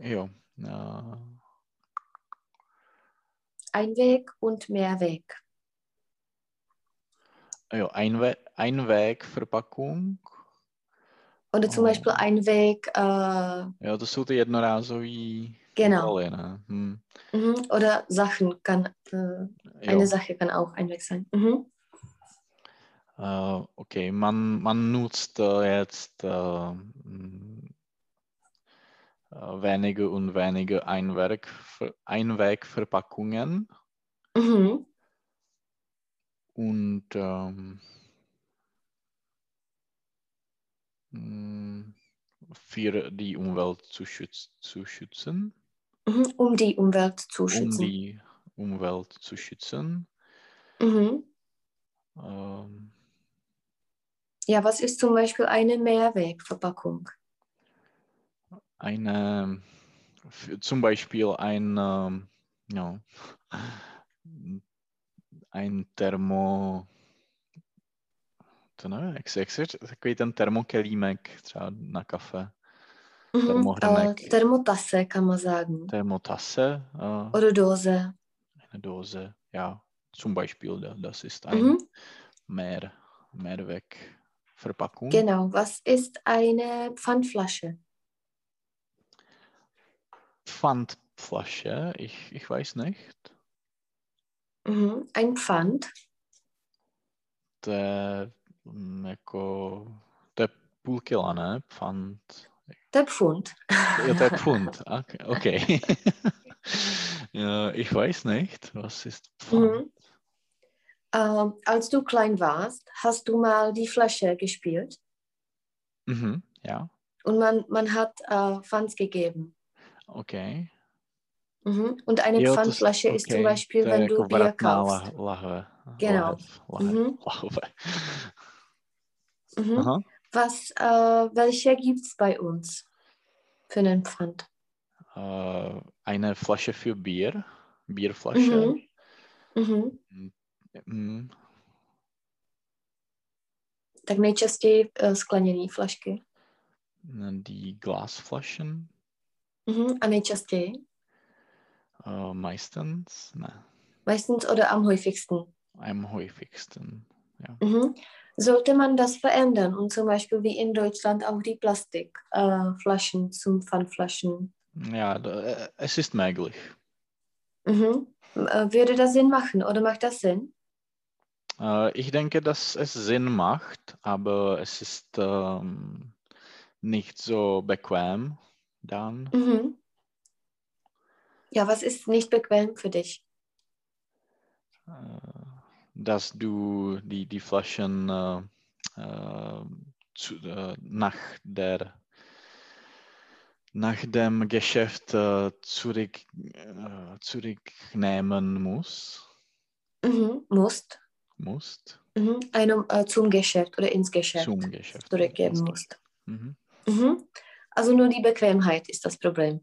Jo. Uh, Einweg und Mehrweg. jo, Einwe Einwegverpackung. Oder zum Oh. Beispiel Einweg, äh, Jo, to jsou ty jednorázové genau. obaly, ne? Hm. Mhm. Oder Sachen kann, äh, Jo. eine Sache kann auch Einweg sein. Mhm. Uh, okay, man, man nutzt uh, jetzt uh, mm, uh, weniger und weniger Einweg, Einwegverpackungen Mhm. und ähm, mm, für die Umwelt zu, schütz, zu schützen, Mhm. Um die Umwelt zu um schützen. die Umwelt zu schützen. Mhm. Ähm, Ja, was ist zum Beispiel eine Mehrwegverpackung? eine, zum Beispiel ein, ähm, ja, ein Thermo, to nevím, jak se, jak se takový ten termokelímek třeba na kafe, Mhm. Thermohrnek. Äh, Thermotasse kann man sagen. Thermotasse, äh, Oder Dose. Eine Dose, ja, zum Beispiel, da- das ist ein Mhm. Mehr, Mehrwegverpackung. Genau. Was ist eine Pfandflasche? Pfandflasche, ich, ich weiß nicht. Mhm. Ein Pfand. Mm, jako, to je půl kila, ne? Pfand. Der Pfund. Jo, to je pfund. Okay. okay. ja, ich weiß nicht, was ist Pfand. Mhm. Ähm, als du klein warst, hast du mal die Flasche gespielt Mhm. Ja, und man, man hat äh, Pfand gegeben. okay. Mhm. Und eine Jo, Pfandflasche ist zum okay, Beispiel, to wenn du Bier kaufst. lah- lahve. Genau. Mhm. lahve. Mhm. Aha. Was, äh, welche gibt es bei uns für einen Pfand? Äh, eine Flasche für Bier. Bierflasche. Mhm. Mhm. Mm, Tak nejčastěji uh, skleněné flašky. Die Glasflaschen. Mhm. A nejčastěji? Äh, meistens, ne, Meistens oder am häufigsten. am häufigsten. Ja. Mhm. Sollte man das verändern und zum Beispiel wie in Deutschland auch die Plastikflaschen äh, zum Pfandflaschen? Ja, äh, es ist möglich. Mhm. Äh, würde das Sinn machen oder macht das Sinn? Äh, ich denke, dass es Sinn macht, aber es ist ähm, nicht so bequem dann. Mhm. Ja, was ist nicht bequem für dich? Dass du die, die Flaschen äh, zu, äh, nach, der, nach dem Geschäft äh, zurück, äh, zurücknehmen muss, Mhm. Musst. musst Mhm. Einem, äh, zum Geschäft oder ins Geschäft zum Geschäft. zurückgeben musst. Mhm. Mhm. Also nur die Bequemheit ist das Problem.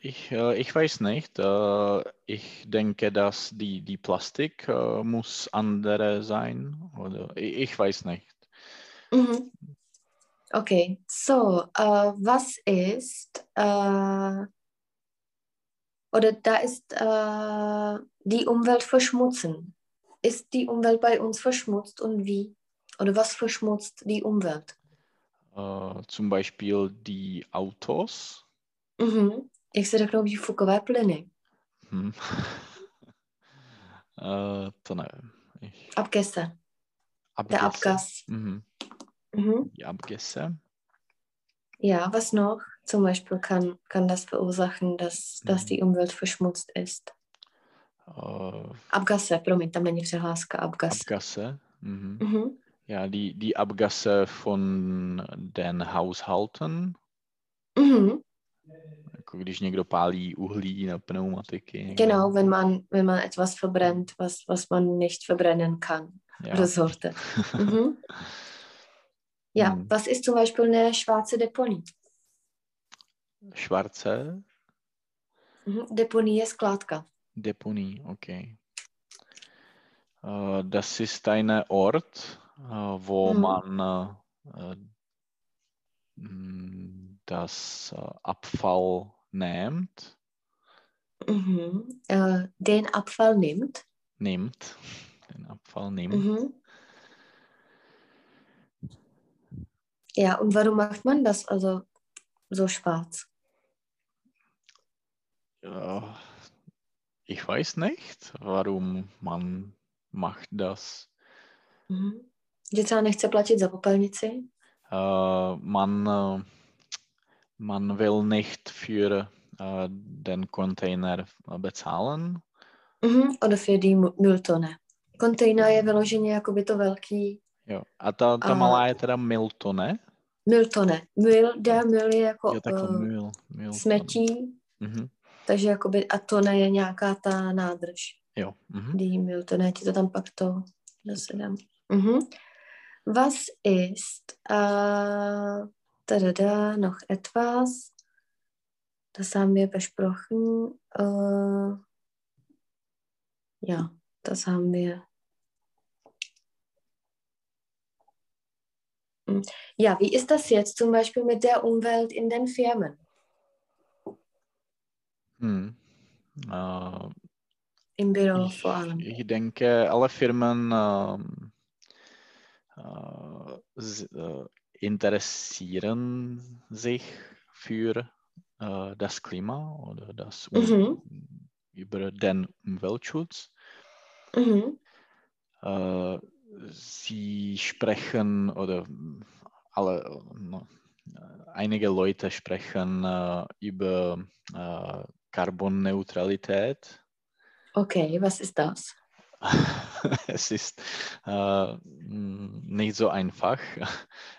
Ich, äh, ich weiß nicht. Äh, ich denke, dass die, die Plastik äh, muss andere sein. Oder ich, ich weiß nicht. Mhm. Okay, so, äh, was ist, äh, oder da ist äh, die Umwelt verschmutzen. Ist die Umwelt bei uns verschmutzt und wie? Oder was verschmutzt die Umwelt? Äh, zum Beispiel die Autos. Mhm. Jak se řeknou výfukové plyny? Hm. to nevím. Ich, Abgässe, der. Abgas. Mhm. Mhm. Die Abgässe. Ja, was noch? zum Beispiel kann, kann das verursachen, dass, dass die Umwelt verschmutzt ist? Äh, Abgase, promiň, tam není přehláska, Abgas. Abgasse. Mhm. Mhm. Ja, die, die Abgasse von den Haushalten, Mhm. jako když někdo pálí uhlí na pneumatiky. někde. Genau, wenn man, wenn man etwas verbrennt, was, was man nicht verbrennen kann Ja. oder sollte. Mhm. Ja, Mhm. was ist zum Beispiel eine schwarze Deponie? Schwarze Mhm. Deponie je skládka. Deponie, okay. Äh, das ist ein Ort, äh, wo Mhm. man äh, m, das Abfall nimmt, Mhm. Den Abfall nimmt. nimmt, den Abfall nimmt. Mhm. Ja, und warum macht man das also so schwarz? Ja, ich weiß nicht, warum man macht das. Mhm. Že třeba nechce platit za popelnici? Äh, man, äh, man will nicht für äh, den Container bezahlen. Mhm. Oder für die Mülltonne. Kontejner je vyloženě jako by to velký Jo. A ta, ta A- malá je teda Miltone. Mülltonne. Müll, der Müll je jako Jo, takhle eh, Mil, Milton. smetí, Mhm. takže jakoby, a tone je nějaká ta nádrž. Jo. Mhm. Die Mülltonne, ti to tam pak to zase dám. Mhm. Was ist, äh, da, noch etwas, das haben wir besprochen, äh, ja, das haben wir. Ja, wie ist das jetzt zum Beispiel mit der Umwelt in den Firmen? Hm. Äh, Im Büro ich, vor allem. ich denke, alle Firmen ähm, äh, äh, interessieren sich für äh, das Klima oder das Mhm. über den Umweltschutz. Mhm. Äh, sie sprechen oder mm, alle, äh, äh, einige Leute sprechen äh, über äh, Carbonneutralität. Okay, was ist das? es ist äh, m, nicht so einfach.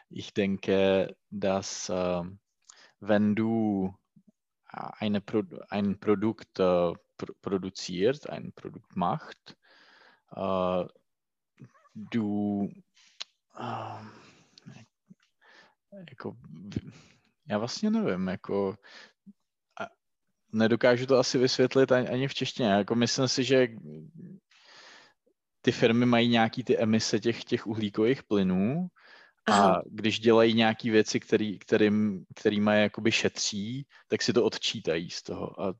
Ich denke, dass äh, wenn du äh, eine Pro ein Produkt äh, pr produziert, ein Produkt macht, äh, du äh, jako, já vlastně nevím, jako nedokážu to asi vysvětlit ani, ani v češtině. Jako myslím si, že ty firmy mají nějaký ty emise těch, těch uhlíkových plynů a Aha, když dělají nějaké věci, který, kterým, kterýma je jakoby šetří, tak si to odčítají z toho. A,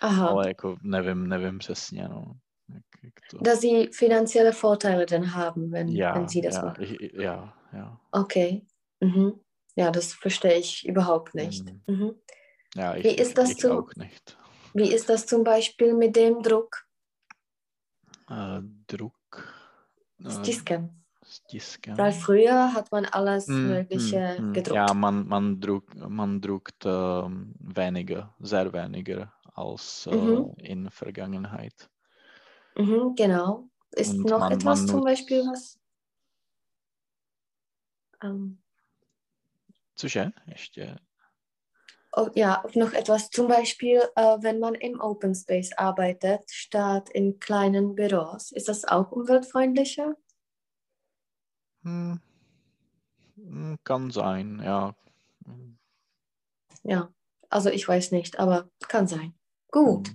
aha. ale jako nevím, nevím přesně, no. To... Dass sie finanzielle Vorteile dann haben, wenn, Ja, wenn sie das ja, machen. ich, ja, ja. Okay. Mhm. Ja, das verstehe ich überhaupt nicht. Mhm. Mhm. Ja, ich, Wie ist das ich so? auch nicht. Wie ist das zum Beispiel mit dem Druck? Äh, Druck. Äh, Tisken. Stisken. Weil früher hat man alles Hm, Mögliche hm. gedruckt. Ja, man, man, druck, man druckt ähm, weniger, sehr weniger als äh, Mhm. in Vergangenheit. Mhm, genau. Ist Und noch man- etwas man zum Beispiel was? Ähm, Cože? Ještě? oh, ja, noch etwas zum Beispiel, äh, wenn man im Open Space arbeitet, statt in kleinen Büros. Ist das auch umweltfreundlicher? Hm. Hm, Kann sein, ja. Hm. Ja, also ich weiß nicht, aber kann sein. Gut. Hm.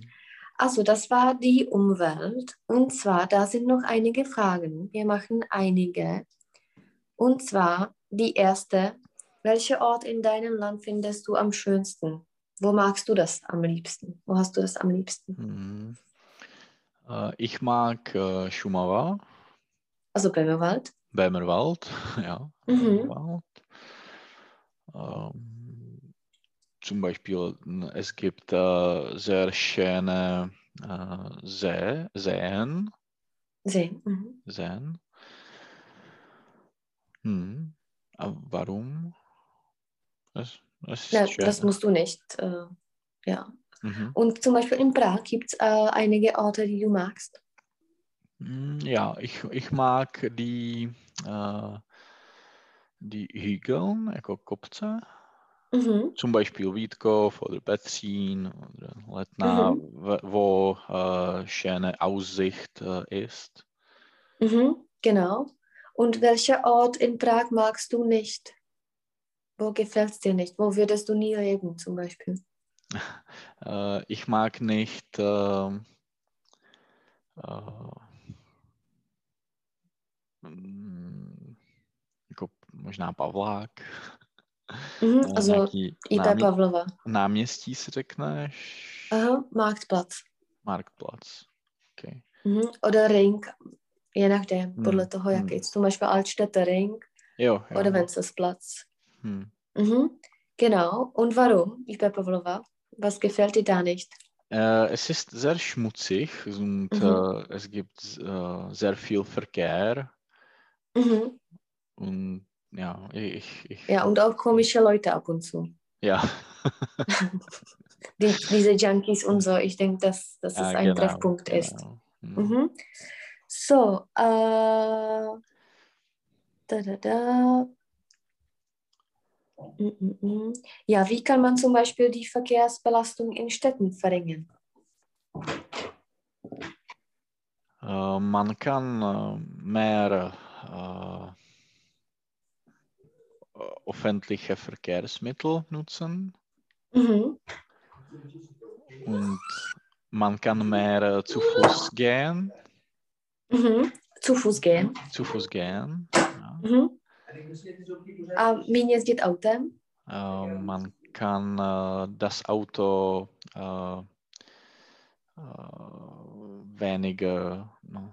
Also das war die Umwelt. Und zwar, da sind noch einige Fragen. Wir machen einige. Und zwar die erste. Welcher Ort in deinem Land findest du am schönsten? Wo magst du das am liebsten? Wo hast du das am liebsten? Hm. Äh, ich mag äh, Schumava, Also Böhmerwald. Böhmerwald, ja. Mhm. Böhmerwald. Ähm, zum Beispiel, es gibt äh, sehr schöne äh, See, Seen, See. Mhm. Seen. Hm. Warum? Es, Das ist Ja, das musst du nicht. Äh, ja. Mhm. Und zum Beispiel in Prag gibt es äh, einige Orte, die du magst. Mm, Ja, ich, ich mag die, äh, die Hügel, jako kopce, Mhm. zum Beispiel Vítkov oder Petřín oder Letná, Mhm. wo äh, schöne Aussicht äh, ist. Mhm. Genau. Und welcher Ort in Prag magst du nicht? Wo gefällt es dir nicht? Wo würdest du nie leben, zum Beispiel? Äh, ich mag nicht ähm, äh, mm, možná Pavlák. Eh, Also IP námě, Pavlova. náměstí si řekneš? Aha, Marktplatz. Marktplatz. Okay. Mhm. Oder Ring, je nachdem, Hm, podle toho, jaký. Zum Beispiel Altstädter Ring Jo, jo. oder Wenzelsplatz. Hm. Mhm. Genau. Und warum IP Pavlova? Was gefällt dir da nicht? Äh, es ist sehr schmutzig und Mhm. äh, es gibt äh, sehr viel Verkehr Mhm. und ja, ich, ich Ja, und auch komische Leute ab und zu. ja, Die, diese Junkies und so, ich denke, dass, dass ja, es ein genau, Treffpunkt ist. genau. Hm. Mhm. So, äh, da, da, da. Mm, mm, mm. Ja, wie kann man zum Beispiel die Verkehrsbelastung in Städten verringern? Äh, man kann äh, mehr äh, öffentliche Verkehrsmittel nutzen Mhm. und man kann mehr äh, zu Fuß gehen, Mhm. Zu Fuß gehen. zu Fuß gehen. Ja. Mhm. A míň jezdit autem? Äh, man kann äh, das Auto äh, äh, weniger, no,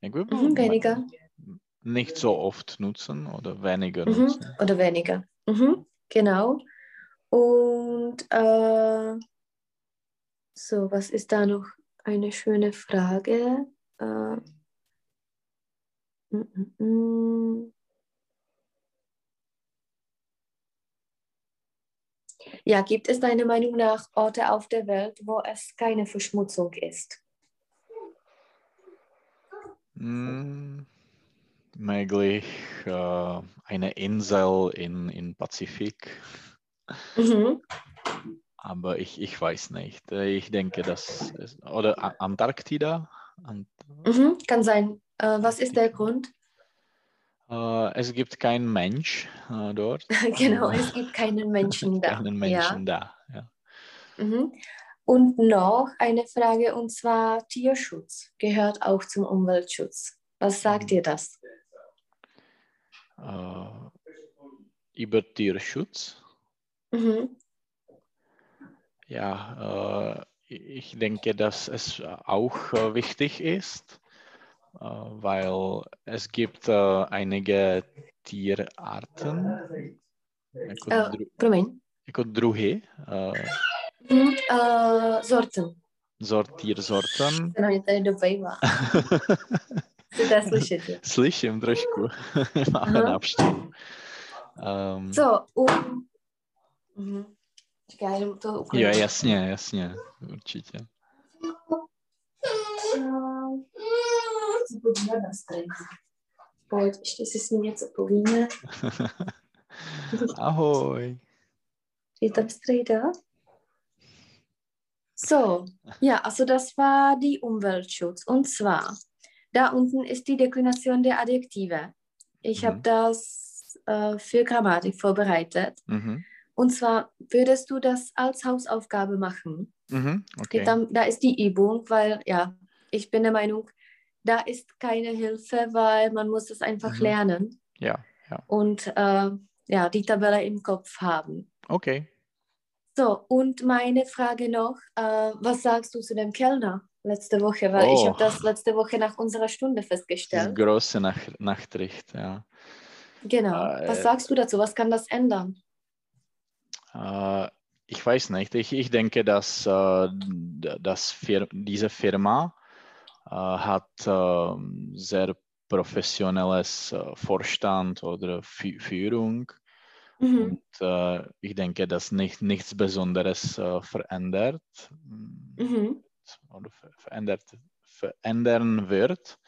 bylo? Mhm, weniger. Nicht so oft nutzen oder weniger Mhm. nutzen. Oder weniger. Mhm. Genau. Und äh, so, was ist da noch eine schöne Frage? Äh, mm, mm, mm. Ja, gibt es deiner Meinung nach Orte auf der Welt, wo es keine Verschmutzung ist? Möglich äh, eine Insel in, in Pazifik, Mhm. aber ich, ich weiß nicht. Äh, Ich denke, das ist, oder Antarktida. Ant Mhm. Kann sein. Äh, was ist der Grund? äh, es gibt keinen Mensch äh, dort. genau, Äh, es gibt keinen Menschen da. keinen ja. Menschen da. Ja. Mhm. Und noch eine Frage, und zwar Tierschutz gehört auch zum Umweltschutz. Was sagt Mhm. dir das? Äh, über Tierschutz. Mhm. Ja, äh, ich denke, dass es auch äh, wichtig ist, äh, weil es gibt äh, einige Tierarten, jako, Äh, dru, promiň. jako druhy, äh, Mhm. Äh, Sorten. sort, tiersorten. Ten mě tady dobejvá. Chcete slyšet? jo? Slyším trošku, máme Aha. návštěvu. Um, So, um... Mhm. Čekaj, já jenom to jo, uklidím. jasně, jasně, určitě. Chci podívat na strejdu. Pojď, ještě si s ním něco povíme. Ahoj. Je tam Strejda? So, ja, also das war die Umweltschutz. Und zwar, da unten ist die Deklination der Adjektive. Ich Mhm. habe das äh, für Grammatik vorbereitet. Mhm. Und zwar würdest du das als Hausaufgabe machen. Mhm. Okay. Dann, da ist die Übung, weil ja, ich bin der Meinung, da ist keine Hilfe, weil man muss es einfach Mhm. lernen Ja, ja. und äh, ja, die Tabelle im Kopf haben. Okay. So, und meine Frage noch, äh, was sagst du zu dem Kellner letzte Woche? Weil ich Oh. habe das letzte Woche nach unserer Stunde Das festgestellt. große Nach Nachricht, ja. Genau. Äh, Was sagst du dazu? Was kann das ändern? Äh, ich weiß nicht. Ich, ich denke, dass, äh, dass Fir diese Firma äh, hat ähm, sehr professionelles äh, Vorstand oder Fü Führung Mhm. Und äh, ich denke, dass nicht, nichts Besonderes äh, verändert mhm. Oder verändert, verändern wird.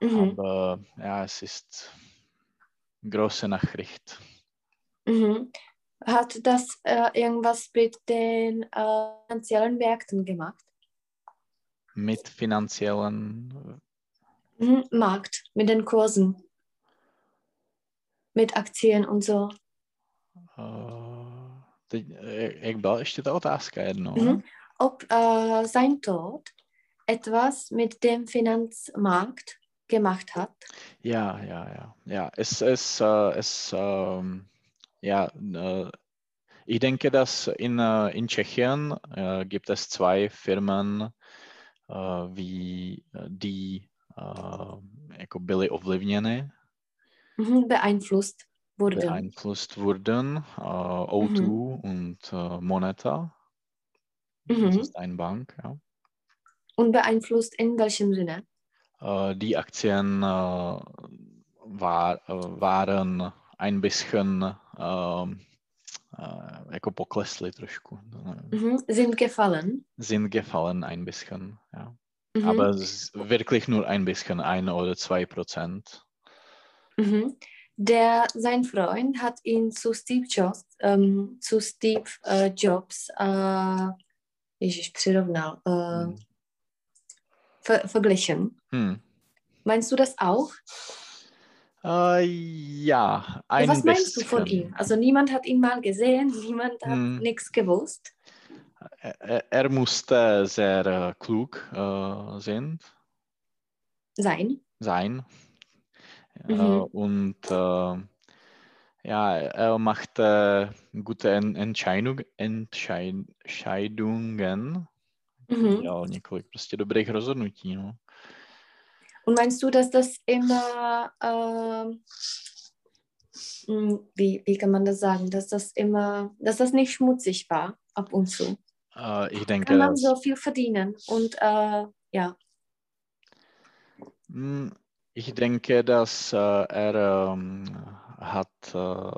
Mhm. Aber ja, es ist eine große Nachricht. Mhm. Hat das äh, irgendwas mit den äh, finanziellen Märkten gemacht? Mit finanziellen mhm, Markt, mit den Kursen, mit Aktien und so. Uh, teď, jak byla ještě ta otázka jednou? Ob uh, sein Tod etwas mit dem Finanzmarkt gemacht hat? Ja, ja, ja. ja. Es, es, uh, es um, ja, uh, ich denke, dass in, uh, in Tschechien uh, gibt es zwei Firmen, uh, wie, die jako byly ovlivněny. Mhm, beeinflusst wurden. Beeinflusst wurden. Uh, O2 mhm. und Moneta. Mhm. Das ist eine Bank, ja. Und beeinflusst in welchem Sinne? Uh, die Aktien uh, war, uh, waren ein bisschen uh, jako poklesly trošku. Mhm. Sind gefallen? Sind gefallen ein bisschen, ja. Mhm. Aber wirklich nur ein bisschen, ein oder zwei Prozent. Mhm. Der, sein Freund hat ihn zu Steve Jobs, ähm, zu Steve äh, Jobs, äh, Ježiš, přirovnal, äh, hm. ver verglichen. Hm. Meinst du das auch? Uh, ja, ein ja, Was meinst du von ihm? Also niemand hat ihn mal gesehen, niemand hat hm. nichts gewusst. Er, er musste sehr uh, klug uh, sein. Sein. Sein. Mhm. und ja, er machte gute Entscheidung, Entscheidungen. Mhm. Ja, několik prostě dobrých rozhodnutí. No. Und meinst du, dass das immer, äh, wie, wie kann man das sagen, dass das immer, dass das nicht schmutzig war ab und zu? Äh, ich denke, kann man so viel verdienen und äh, ja. Hm, ich denke, dass äh, er ähm, hat äh,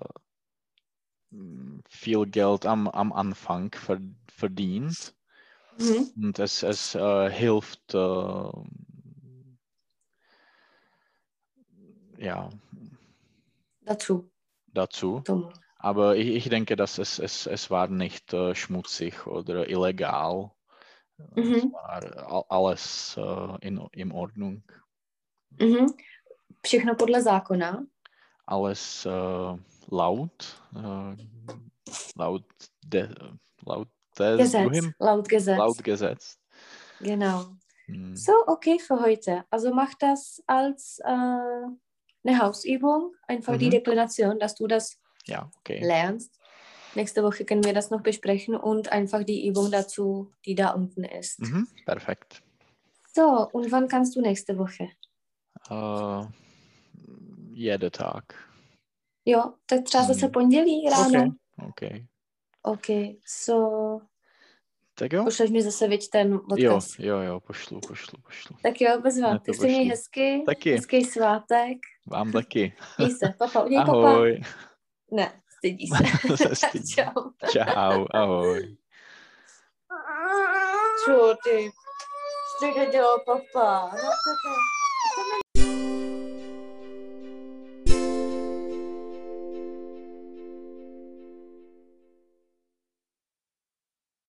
viel Geld am, am Anfang verdient mhm. und es, es äh, hilft äh, ja dazu. Dazu. Aber ich, ich denke, dass es, es, es war nicht äh, schmutzig oder illegal. Mhm. Es war alles äh, in, in Ordnung. Mhm. Všechno podle zákona. Alles uh, laut, uh, laut, de, laut des Gesetz. Laut Gesetz. Laut Gesetz. Genau. Hm. So, okay für heute. Also mach das als äh, eine Hausübung, einfach mhm. die Deklination, dass du das ja, okay. lernst. Nächste Woche können wir das noch besprechen und einfach die Übung dazu, die da unten ist. Mhm, perfekt. So, und wann kannst du nächste Woche? Uh, jeden Tag. Jo, tak třeba zase hmm. pondělí ráno. OK. OK. OK, so... Tak jo. Pošleš mi zase viď ten odkaz. Jo, jo, jo, pošlu, pošlu, pošlu. Tak jo, bezva. Tak si měj hezky. Taky. Hezký svátek. Vám taky. Měj se, papa, uděj ahoj. papa. Ne, stydí se. Čau. Čau, ahoj. Čo ty? Co dělal papa? No,